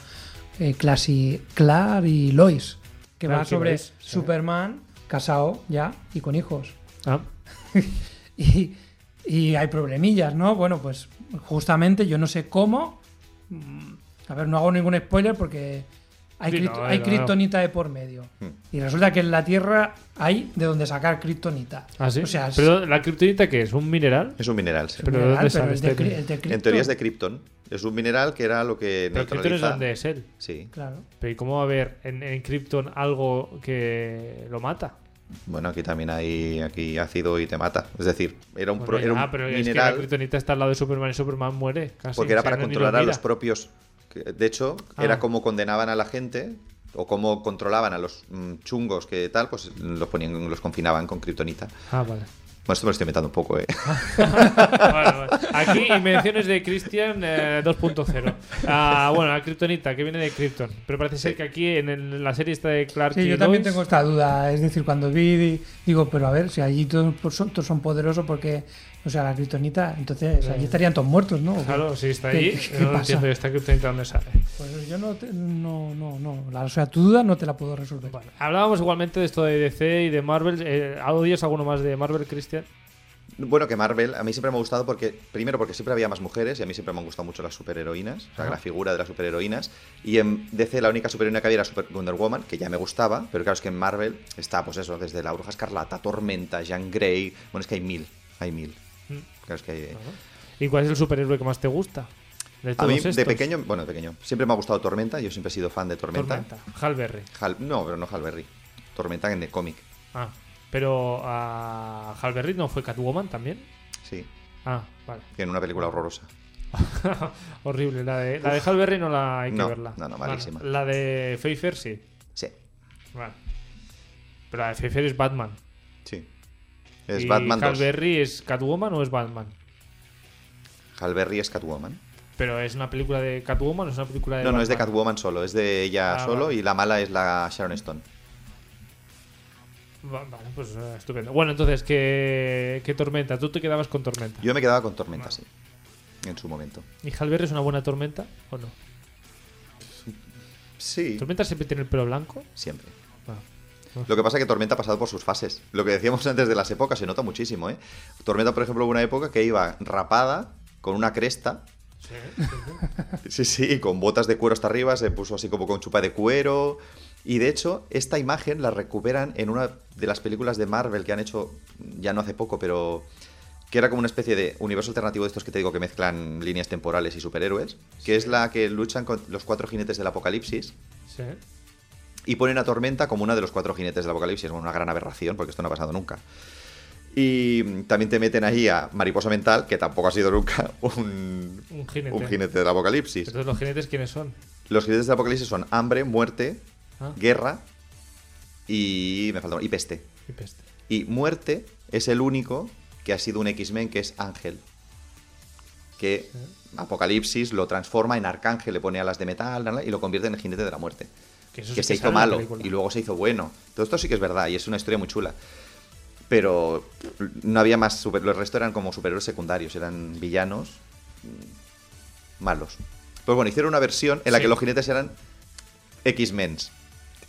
eh, Classy Clar y Lois, que va sobre sí. Superman casado ya y con hijos. Ah, (laughs) Y, y hay problemillas, ¿no? Bueno, pues justamente yo no sé cómo. mm, A ver, no hago ningún spoiler porque hay, dilo. kriptonita de por medio. Hmm. Y resulta que en la Tierra hay de donde sacar kriptonita. ¿Ah, sí? O sea, es- Pero la kriptonita qué es un mineral. Es un mineral, sí. Pero ¿de mineral, dónde pero sale el de, este? cri- el de En teoría es de Krypton. Es un mineral que era lo que Pero Krypton es neutraliza... donde es él. Sí. Claro. Pero ¿y cómo va a haber en, en Krypton algo que lo mata? Bueno, aquí también hay aquí ácido y te mata. Es decir, era un, pro- Bueno, era un ah, pero es que la mineral kriptonita está al lado de Superman y Superman muere. Casi, porque era o sea, para controlar a los propios. De hecho, Ah. era como condenaban a la gente o cómo controlaban a los mm, chungos que tal, pues los ponían, los confinaban con kriptonita. Ah, vale. Bueno, esto me lo estoy inventando un poco, ¿eh? (laughs) Vale, vale. Aquí invenciones de Christian eh, 2.0. Ah, bueno, la kriptonita que viene de Krypton. Pero parece ser que aquí en, el- la serie esta de Clark Sí, y yo también Lois- tengo esta duda. Es decir, cuando vi, di- digo, pero a ver, si allí todos son, todos son poderosos porque, o sea, la kriptonita, entonces allí estarían todos muertos, ¿no? Claro, si está ¿Qué- allí, qué no pasa? entiendo esta kriptonita dónde sale. Pues yo no, te- no, no, no. La- o sea, tu duda no te la puedo resolver. Vale. Hablábamos igualmente de esto de DC y de Marvel. Eh, ¿Odias alguno más de Marvel, Christian? Bueno, que Marvel a mí siempre me ha gustado porque, primero, porque siempre había más mujeres y a mí siempre me han gustado mucho las superheroínas, o sea, la figura de las superheroínas. Y en DC la única superheroína que había era Super Wonder Woman, que ya me gustaba, pero claro, es que en Marvel está, pues eso, desde la Bruja Escarlata, Tormenta, Jean Grey. Bueno, es que hay mil, hay mil. Claro, es que hay- ¿Y cuál es el superhéroe que más te gusta? De A mí, estos. de pequeño, bueno, de pequeño, siempre me ha gustado Tormenta, yo siempre he sido fan de Tormenta. Tormenta. Hal Berry. Hal- no, pero no Halberry. Tormenta en el cómic, Ah, pero a Hal Berry no fue Catwoman también. sí, Ah, vale. en una película horrorosa. (laughs) Horrible. La de, la de Hal Berry no la hay que No, verla. no, no, malísima. La de Pfeiffer sí. Sí, Vale. Pero la de Pfeiffer es Batman. sí. Es ¿Y Batman Hal 2. Berry es Catwoman o es Batman? Halberry es Catwoman. Pero es una película de Catwoman o es una película de No, no, es de? Catwoman solo, es de ella Ah, solo vale. y la mala es la Sharon Stone. Va- Vale, pues eh, estupendo. Bueno, entonces, ¿qué, qué tormenta? Tú te quedabas con tormenta. Yo me quedaba con Tormenta, sí, en su momento. ¿Y Hal Berry es una buena tormenta o no? Sí, ¿Tormenta siempre tiene el pelo blanco? siempre. Lo que pasa es que Tormenta ha pasado por sus fases. Lo que decíamos (laughs) antes de las épocas se nota muchísimo, ¿eh? Tormenta, por ejemplo, hubo una época que iba rapada, con una cresta, Sí, sí, (laughs) con botas de cuero hasta arriba, se puso así como con chupa de cuero. Y de hecho, esta imagen la recuperan en una de las películas de Marvel que han hecho ya no hace poco, pero que era como una especie de universo alternativo de estos que te digo que mezclan líneas temporales y superhéroes, que es la que luchan con los cuatro jinetes del apocalipsis Sí. Y ponen a Tormenta como una de los cuatro jinetes del apocalipsis, una gran aberración porque esto no ha pasado nunca. Y también te meten ahí a Mariposa Mental, que tampoco ha sido nunca (laughs) un, Un jinete. un jinete del apocalipsis. Entonces, ¿los jinetes quiénes son? Los jinetes del apocalipsis son hambre, muerte, Ah, guerra y. me falta uno, y peste. y peste. Y muerte es el único que ha sido un X-Men que es Ángel. Que Apocalipsis lo transforma en arcángel, le pone alas de metal y lo convierte en el jinete de la muerte. Que, eso sí que se hizo malo y luego se hizo bueno. Todo esto sí que es verdad y es una historia muy chula. Pero no había más super... Los restos eran como superhéroes secundarios, eran villanos mm, malos. Pues bueno, hicieron una versión en la Sí. que los jinetes eran X-Men.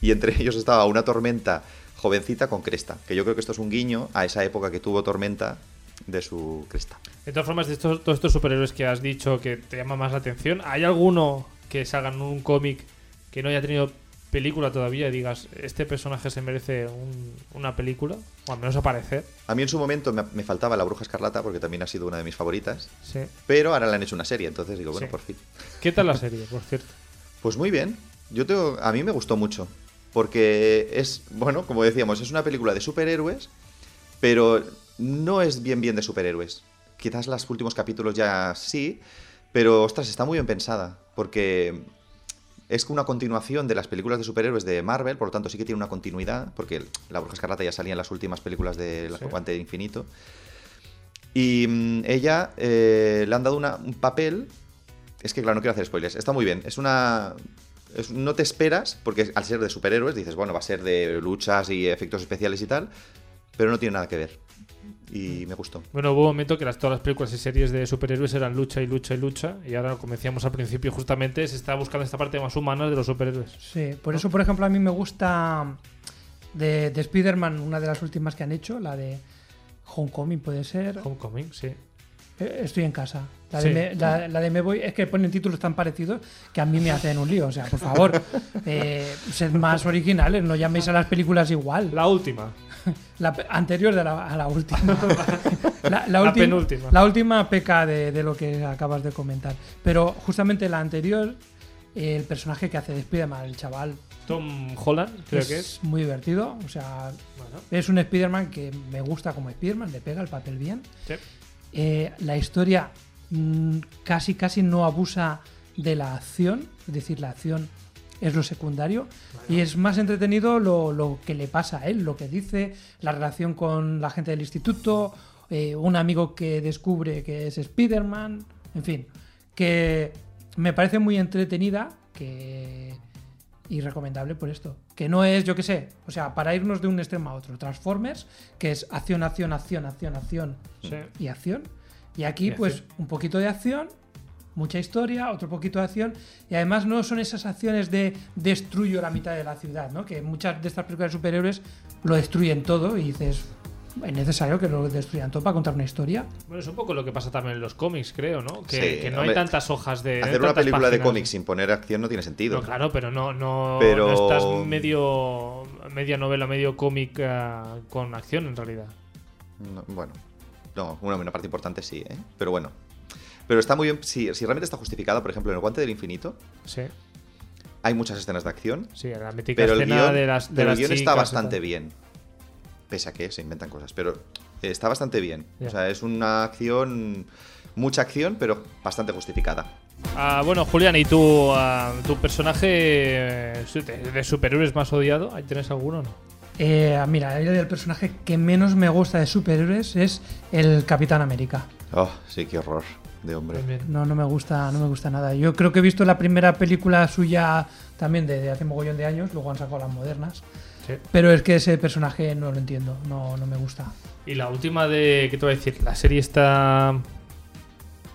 Y entre ellos estaba una tormenta jovencita con cresta. Que yo creo que esto es un guiño a esa época que tuvo tormenta de su cresta. De todas formas, de estos, todos estos superhéroes que has dicho que te llama más la atención, ¿hay alguno que salga en un cómic que no haya tenido película todavía y digas, este personaje se merece un- una película? O al menos aparecer. A mí en su momento me, me faltaba la Bruja Escarlata porque también ha sido una de mis favoritas. Sí. Pero ahora le han hecho una serie, entonces digo, bueno, Sí. por fin. ¿Qué tal la (laughs) serie, por cierto? Pues muy bien. Yo tengo, a mí me gustó mucho. Porque es, bueno, como decíamos, es una película de superhéroes, pero no es bien bien de superhéroes. Quizás los últimos capítulos ya sí, pero ostras, está muy bien pensada. Porque es una continuación de las películas de superhéroes de Marvel, por lo tanto sí que tiene una continuidad, porque la Bruja Escarlata ya salía en las últimas películas de La Sí. Guante de Infinito. Y mm, ella eh, le han dado una- un papel. Es que, claro, no quiero hacer spoilers. Está muy bien. Es una. Es- no te esperas, porque al ser de superhéroes dices, bueno, va a ser de luchas y efectos especiales y tal, pero no tiene nada que ver. Y me gustó. Bueno, hubo un momento que las, todas las películas y series de superhéroes eran lucha y lucha y lucha. Y ahora, como decíamos al principio, justamente se está buscando esta parte más humana de los superhéroes. Sí, por eso, por ejemplo, a mí me gusta de, de Spider-Man, una de las últimas que han hecho, la de Homecoming, puede ser. Homecoming, sí. Eh, Estoy en casa. La Sí. de, me, la, la de Me Voy es que ponen títulos tan parecidos que a mí me hacen un lío. O sea, por favor, (laughs) eh, sed más originales, no llaméis a las películas igual. La última. (laughs) La anterior de la, a la última. (laughs) la, la La última- penúltima. La última peca de, de lo que acabas de comentar. Pero justamente la anterior, el personaje que hace de Spider-Man, el chaval, Tom Holland, creo es, que es. muy divertido. O sea, Bueno, es un Spider-Man que me gusta como Spider-Man, le pega el papel bien. sí. Eh, la historia mm, casi casi no abusa de la acción, es decir, la acción es lo secundario y es más entretenido lo, lo que le pasa a él, lo que dice, la relación con la gente del instituto, eh, un amigo que descubre que es Spider-Man, en fin, que me parece muy entretenida que y recomendable por esto. Que no es, yo qué sé, o sea, para irnos de un extremo a otro. Transformers, que es acción, acción, acción, acción, acción Sí. y acción. Y aquí, Y pues, acción. un poquito de acción, mucha historia, otro poquito de acción. Y además no son esas acciones de destruyo la mitad de la ciudad, ¿no? Que muchas de estas películas de superhéroes lo destruyen todo y dices, es necesario que lo destruyan todo para contar una historia. Bueno, es un poco lo que pasa también en los cómics, creo, ¿no? Que, Sí, que no hombre, hay tantas hojas de. Hacer una película de cómics sin poner acción no tiene sentido. No, claro, pero no, no, Pero- no estás medio media novela, medio cómic eh, con acción en realidad. No, bueno, no, una, una parte importante sí, ¿eh? Pero bueno. Pero está muy bien, si, si realmente está justificada, por ejemplo, en el Guante del Infinito, Sí, hay muchas escenas de acción, sí, la mítica pero el escena guion, de las. De pero el las guion está chicas bastante bien. Pese a que se inventan cosas, pero está bastante bien. Ya. O sea, es una acción, mucha acción, pero bastante justificada. Ah, bueno, Julián, ¿y tu, ah, tu personaje eh, de, de superhéroes más odiado? ¿Ahí tienes alguno o no? Eh, mira, el personaje que menos me gusta de superhéroes es el Capitán América. Oh, sí, qué horror de hombre. No, no me gusta, no me gusta nada. Yo creo que he visto la primera película suya también de, de hace mogollón de años, luego han sacado las modernas. Sí. Pero es que ese personaje no lo entiendo, no, no me gusta. Y la última de. ¿Qué te voy a decir? La serie está.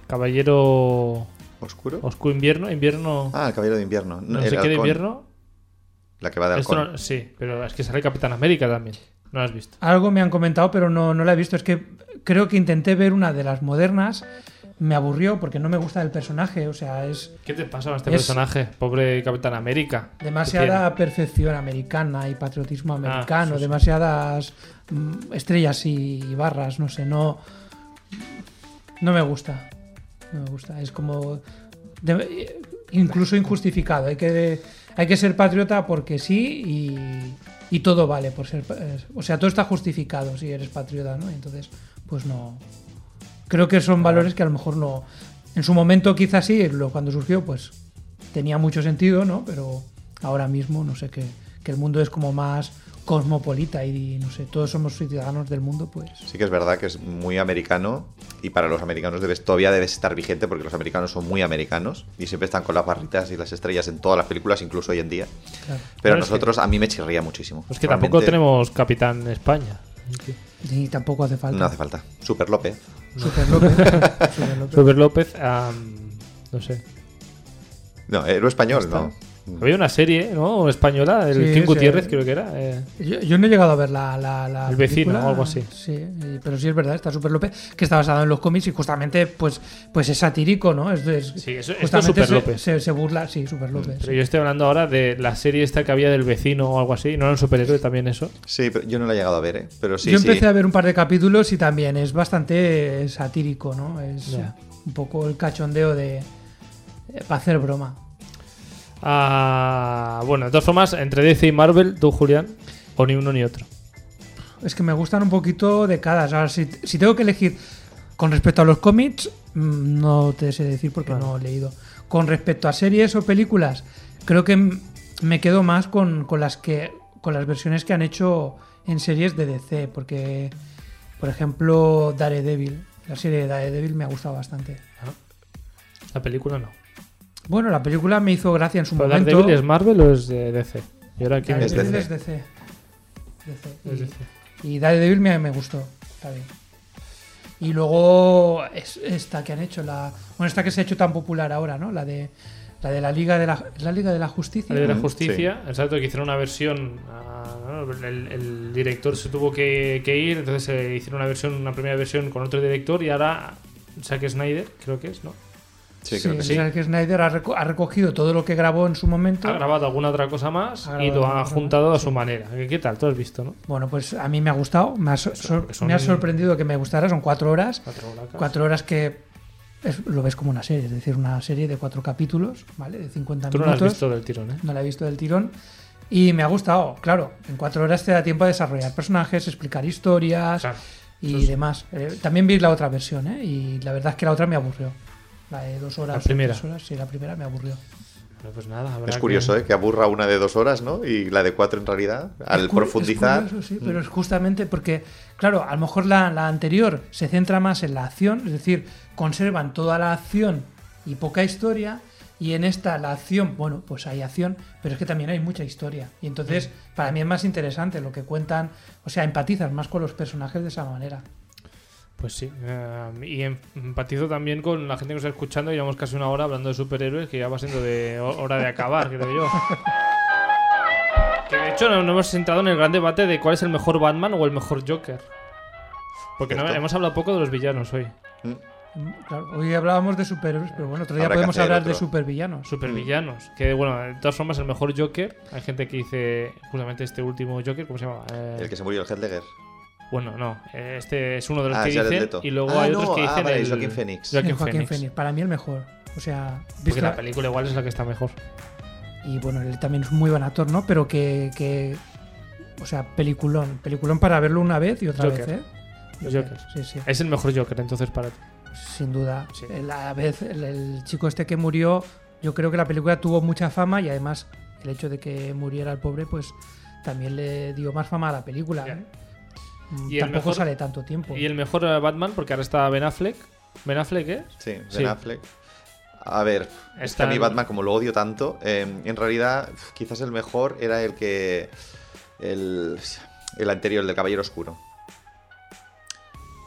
Caballero. ¿Oscuro? Oscuro Invierno. Invierno. Ah, el Caballero de Invierno. no sé qué de invierno. La que va de Esto no- sí, pero es que sale Capitán América también. No lo has visto. Algo me han comentado, pero no, no la he visto. Es que creo que intenté ver una de las modernas, me aburrió porque no me gusta el personaje, o sea, es ¿Qué te pasa con este Es- personaje? Pobre Capitán América. ¿Qué demasiada perfección americana y patriotismo americano, sí, sí. demasiadas mm, estrellas y, barras, no sé, no no me gusta. No me gusta, es como de- incluso injustificado. Hay que hay que ser patriota porque sí y, y todo vale por ser eh, o sea, todo está justificado si eres patriota, ¿no? Entonces, pues no creo que son valores que a lo mejor no en su momento quizás sí, cuando surgió pues tenía mucho sentido, ¿no? Pero ahora mismo no sé que, que el mundo es como más cosmopolita y no sé, todos somos ciudadanos del mundo, pues Sí que es verdad que es muy americano y para los americanos debes, todavía debes estar vigente porque los americanos son muy americanos y siempre están con las barritas y las estrellas en todas las películas, incluso hoy en día. claro. Pero nosotros, a mí me chirría muchísimo. Es que Realmente tampoco tenemos Capitán España. Y tampoco hace falta. No hace falta. Super López. (laughs) Super López. Super López. Robert López, am, no sé. No, héroe español, no. Había una serie, ¿no? Española, el Sí, King sí. Gutiérrez, creo que era. eh. Yo, yo no he llegado a ver la. la- la El vecino película. o algo así. Sí, pero sí es verdad, está Super López, que está basado en los cómics y justamente pues, pues es satírico, ¿no? Es, es- Sí, eso- esto es justamente Super se, López. Se, se burla, sí, Super López. Pero yo estoy hablando ahora de la serie esta que había del vecino o algo así. ¿No era un superhéroe también eso? Sí, pero yo no lo he llegado a ver, ¿eh? Pero sí, Yo sí. empecé a ver un par de capítulos y también es bastante satírico, ¿no? Es un poco el cachondeo de. eh, para hacer broma. Ah, bueno, de todas formas, entre DC y Marvel, tú, Julián, o ni uno ni otro. Es que me gustan un poquito de cada. Si, si tengo que elegir con respecto a los cómics, mm, no te sé decir porque Claro. no he leído. Con respecto a series o películas, creo que me quedo más con, con las que con las versiones que han hecho en series de DC, porque por ejemplo Daredevil, la serie de Daredevil me ha gustado bastante. La película no. Bueno, la película me hizo gracia en su ¿Pero momento. Daredevil es Marvel o es de DC? ¿Y ahora quién es? Daredevil DC. es DC. DC. Es Y- DC. Y Daredevil me, me gustó. Está bien. Y luego es- esta que han hecho, la. Bueno, esta que se ha hecho tan popular ahora, ¿no? La de. La de la Liga de la, la Liga de la Justicia. La de la Justicia, exacto, que hicieron una versión. ah, ¿no? el, el director se tuvo que, que ir, entonces se hicieron una versión, una primera versión con otro director y ahora Zack Snyder, creo que es, ¿no? Sí, Sí, creo que sí. Zack Snyder ha, reco- ha recogido todo lo que grabó en su momento. Ha grabado alguna otra cosa más y lo ha juntado más, a su sí. manera. ¿Qué, tal? Tú has visto, ¿no? Bueno, pues a mí me ha gustado. Me ha, porque son- me ha sorprendido que me gustara. Son cuatro horas. Cuatro horas. Cuatro horas que es- lo ves como una serie. Es decir, una serie de cuatro capítulos, ¿vale? De 50 Tú no lo has minutos. visto del tirón, ¿eh? No la he visto del tirón. Y me ha gustado, claro. En cuatro horas te da tiempo a desarrollar personajes, explicar historias Claro. y eso es- demás. Eh, también vi la otra versión, ¿eh? Y la verdad es que la otra me aburrió. La de dos horas. La o primera. tres horas, sí, la primera me aburrió. Bueno, pues nada, habrá Es que- curioso, ¿eh? Que aburra una de dos horas, ¿no? Y la de cuatro en realidad, al cu- profundizar. es curioso, sí, pero es justamente porque, claro, a lo mejor la, la anterior se centra más en la acción, es decir, conservan toda la acción y poca historia, y en esta la acción, bueno, pues hay acción, pero es que también hay mucha historia. Y entonces, para mí es más interesante lo que cuentan, o sea, empatizas más con los personajes de esa manera. Pues sí. eh, y em- empatizo también con la gente que nos está escuchando. Llevamos casi una hora hablando de superhéroes, que ya va siendo de ho- hora de acabar, creo yo. Que de hecho no, no hemos entrado en el gran debate de cuál es el mejor Batman o el mejor Joker. Porque no- hemos hablado poco de los villanos hoy. Mm. Mm, Claro, hoy hablábamos de superhéroes, pero bueno, otro día Habrá podemos hablar de otro. supervillanos. Supervillanos. Que bueno, de todas formas, el mejor Joker. Hay gente que dice justamente este último Joker, ¿cómo se llama? Eh, El que se murió, el Headlegger. Bueno, no. eh, Este es uno de los Ah, que Jared dicen. Leto. Y luego Ah, hay no, otros que ah, dicen. vale, el- Joaquin Phoenix. Joaquin Phoenix. Phoenix, para mí el mejor. O sea, Porque la película igual es la que está mejor. y bueno, él también es un muy buen actor, ¿no? Pero que, que- o sea, peliculón, peliculón para verlo una vez y otra Joker. vez, ¿eh? Los Jokers. Sí, sí, Es el mejor Joker, entonces, para ti. sin duda. Sí. La vez, el, el chico este que murió, yo creo que la película tuvo mucha fama y además el hecho de que muriera el pobre, pues también le dio más fama a la película. ¿eh? Mm, Y Tampoco mejor- sale tanto tiempo. Y el mejor eh, Batman, porque ahora está Ben Affleck. ¿Ben Affleck es? Sí, Ben Sí. Affleck. A ver, es que Está a mí Batman, como lo odio tanto, eh, en realidad quizás el mejor era el que. El, el anterior, el del Caballero Oscuro.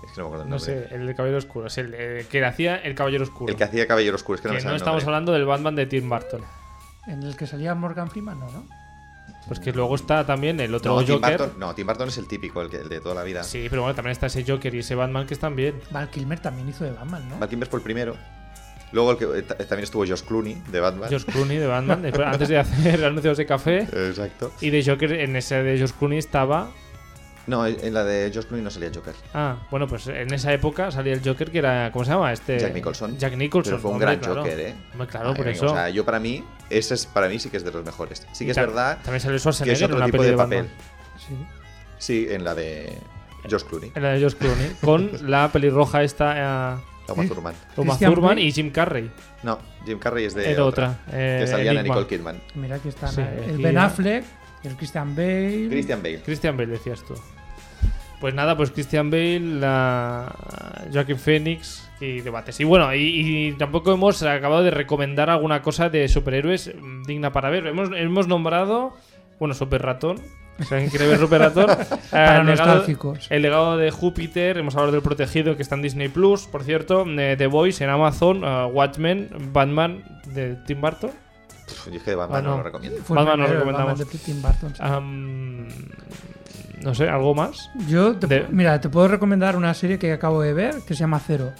Es que no me acuerdo el No nombre. sé, el de Caballero Oscuro. Es el, eh, que hacía el Caballero Oscuro. El que hacía Caballero Oscuro, es que no Que me no estamos hablando del Batman de Tim Burton. En el que salía Morgan Freeman, no, ¿no? Pues que luego está también el otro No, Tim Joker. Burton, no, Tim Burton es el típico, el, que, el de toda la vida. Sí, pero bueno, también está ese Joker y ese Batman que están bien. Val Kilmer también hizo de Batman, ¿no? Val Kilmer fue el primero. Luego el que, eh, ta- también estuvo Josh Clooney, de Batman. George Clooney de Batman, después- antes de hacer (laughs) anuncios de café. Exacto. Y de Joker, en ese de George Clooney estaba. No, en la de Josh Clooney no salía Joker. Ah, bueno, pues en esa época salía el Joker que era. ¿Cómo se llama? Este. Jack Nicholson. Jack Nicholson. Pero fue un hombre, gran claro. Joker, ¿eh? Hombre, claro, Ay, por eso. O sea, yo para mí, ese es para mí sí que es de los mejores. Sí que Y es verdad También salió que Schwarzenegger es en otro una tipo de de papel. Batman. Sí. Sí, en la de Josh Clooney, En la de George Clooney. con (laughs) la pelirroja esta. eh, Sí. Thurman. Christian Thurman y Jim Carrey. No, Jim Carrey es de Era otra. eh, que salía en Enigma. Nicole Kidman. Mira, aquí están Sí, el aquí Ben. Affleck, el Christian Bale. Christian Bale. Christian Bale, decías tú. Pues nada, pues Christian Bale, la Joaquin Phoenix y debates. Y bueno, y, y tampoco hemos acabado de recomendar alguna cosa de superhéroes mm, digna para ver. Hemos, hemos nombrado, bueno, Super Ratón. Si alguien quiere ver Super Ratón. (laughs) eh, Para el, legado, nostálgicos. el legado de Júpiter. Hemos hablado del protegido que está en Disney Plus, por cierto. eh, The Voice en Amazon. eh, Watchmen, Batman de Tim Burton. Yo es que de Batman no. no lo recomiendo. Batman lo primero, el recomendamos. Batman de Tim Burton, sí. No sé, ¿algo más? Yo, te, de- mira, te puedo recomendar una serie que acabo de ver que se llama Cero.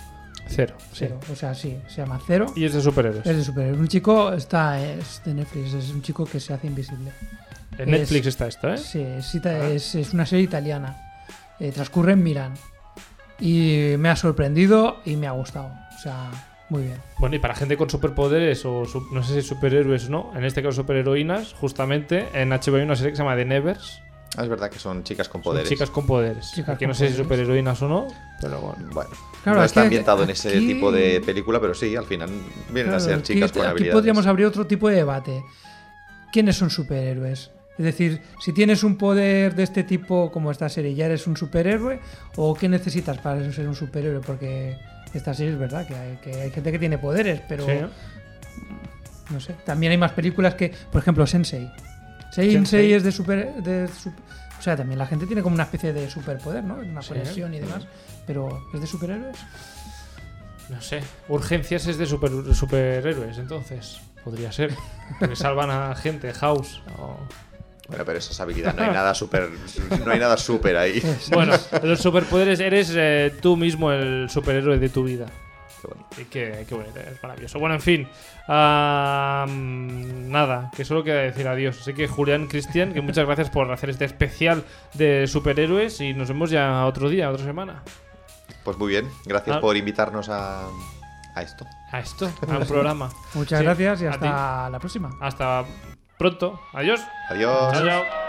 Cero. sí. Cero. O sea, sí, se llama Cero. Y es de superhéroes. Es de superhéroes. Un chico está es de Netflix, es un chico que se hace invisible. En Netflix está esto, ¿eh? Sí, es, Ah. es, es una serie italiana. Eh, transcurre en Milán. Y me ha sorprendido y me ha gustado. O sea, muy bien. Bueno, y para gente con superpoderes o no sé si superhéroes o no, en este caso superheroínas, justamente en HBO hay una serie que se llama The Nevers. Ah, es verdad que son chicas con Son poderes. chicas con poderes. Chicas Aquí con no sé si superheroínas o no, pero bueno. Bueno, Claro, no es está que ambientado en ese aquí- tipo de película, pero sí, al final vienen a ser aquí- chicas con aquí habilidades. podríamos abrir otro tipo de debate. ¿Quiénes son superhéroes? Es decir, si tienes un poder de este tipo como esta serie, ¿ya eres un superhéroe? ¿O qué necesitas para ser un superhéroe? Porque esta serie es verdad que hay, que hay gente que tiene poderes, pero Sí. No sé. También hay más películas que, por ejemplo, Sensei. Sensei, Sensei. es de super, de sup- O sea, también la gente tiene como una especie de superpoder, ¿no? Una Sí. conexión y demás. Pero, ¿es de superhéroes? No sé. Urgencias es de super, superhéroes, entonces. Podría ser. Que (laughs) salvan a gente, House. o- Bueno, pero esa es habilidad, no hay nada súper. No hay nada súper ahí. (laughs) Bueno, (laughs) los superpoderes eres eh, tú mismo el superhéroe de tu vida. Qué bonito. Y qué, qué bonito, es maravilloso. Bueno, en fin. nada, que solo queda decir adiós. Así que Julián, Cristian, que muchas gracias por hacer este especial de superhéroes y nos vemos ya otro día, otra semana. Pues muy bien, gracias Ah. por invitarnos a, a esto. A esto, a un programa. (laughs) Muchas Sí, gracias y hasta la próxima. Hasta pronto. Adiós. Adiós. Chao, chao.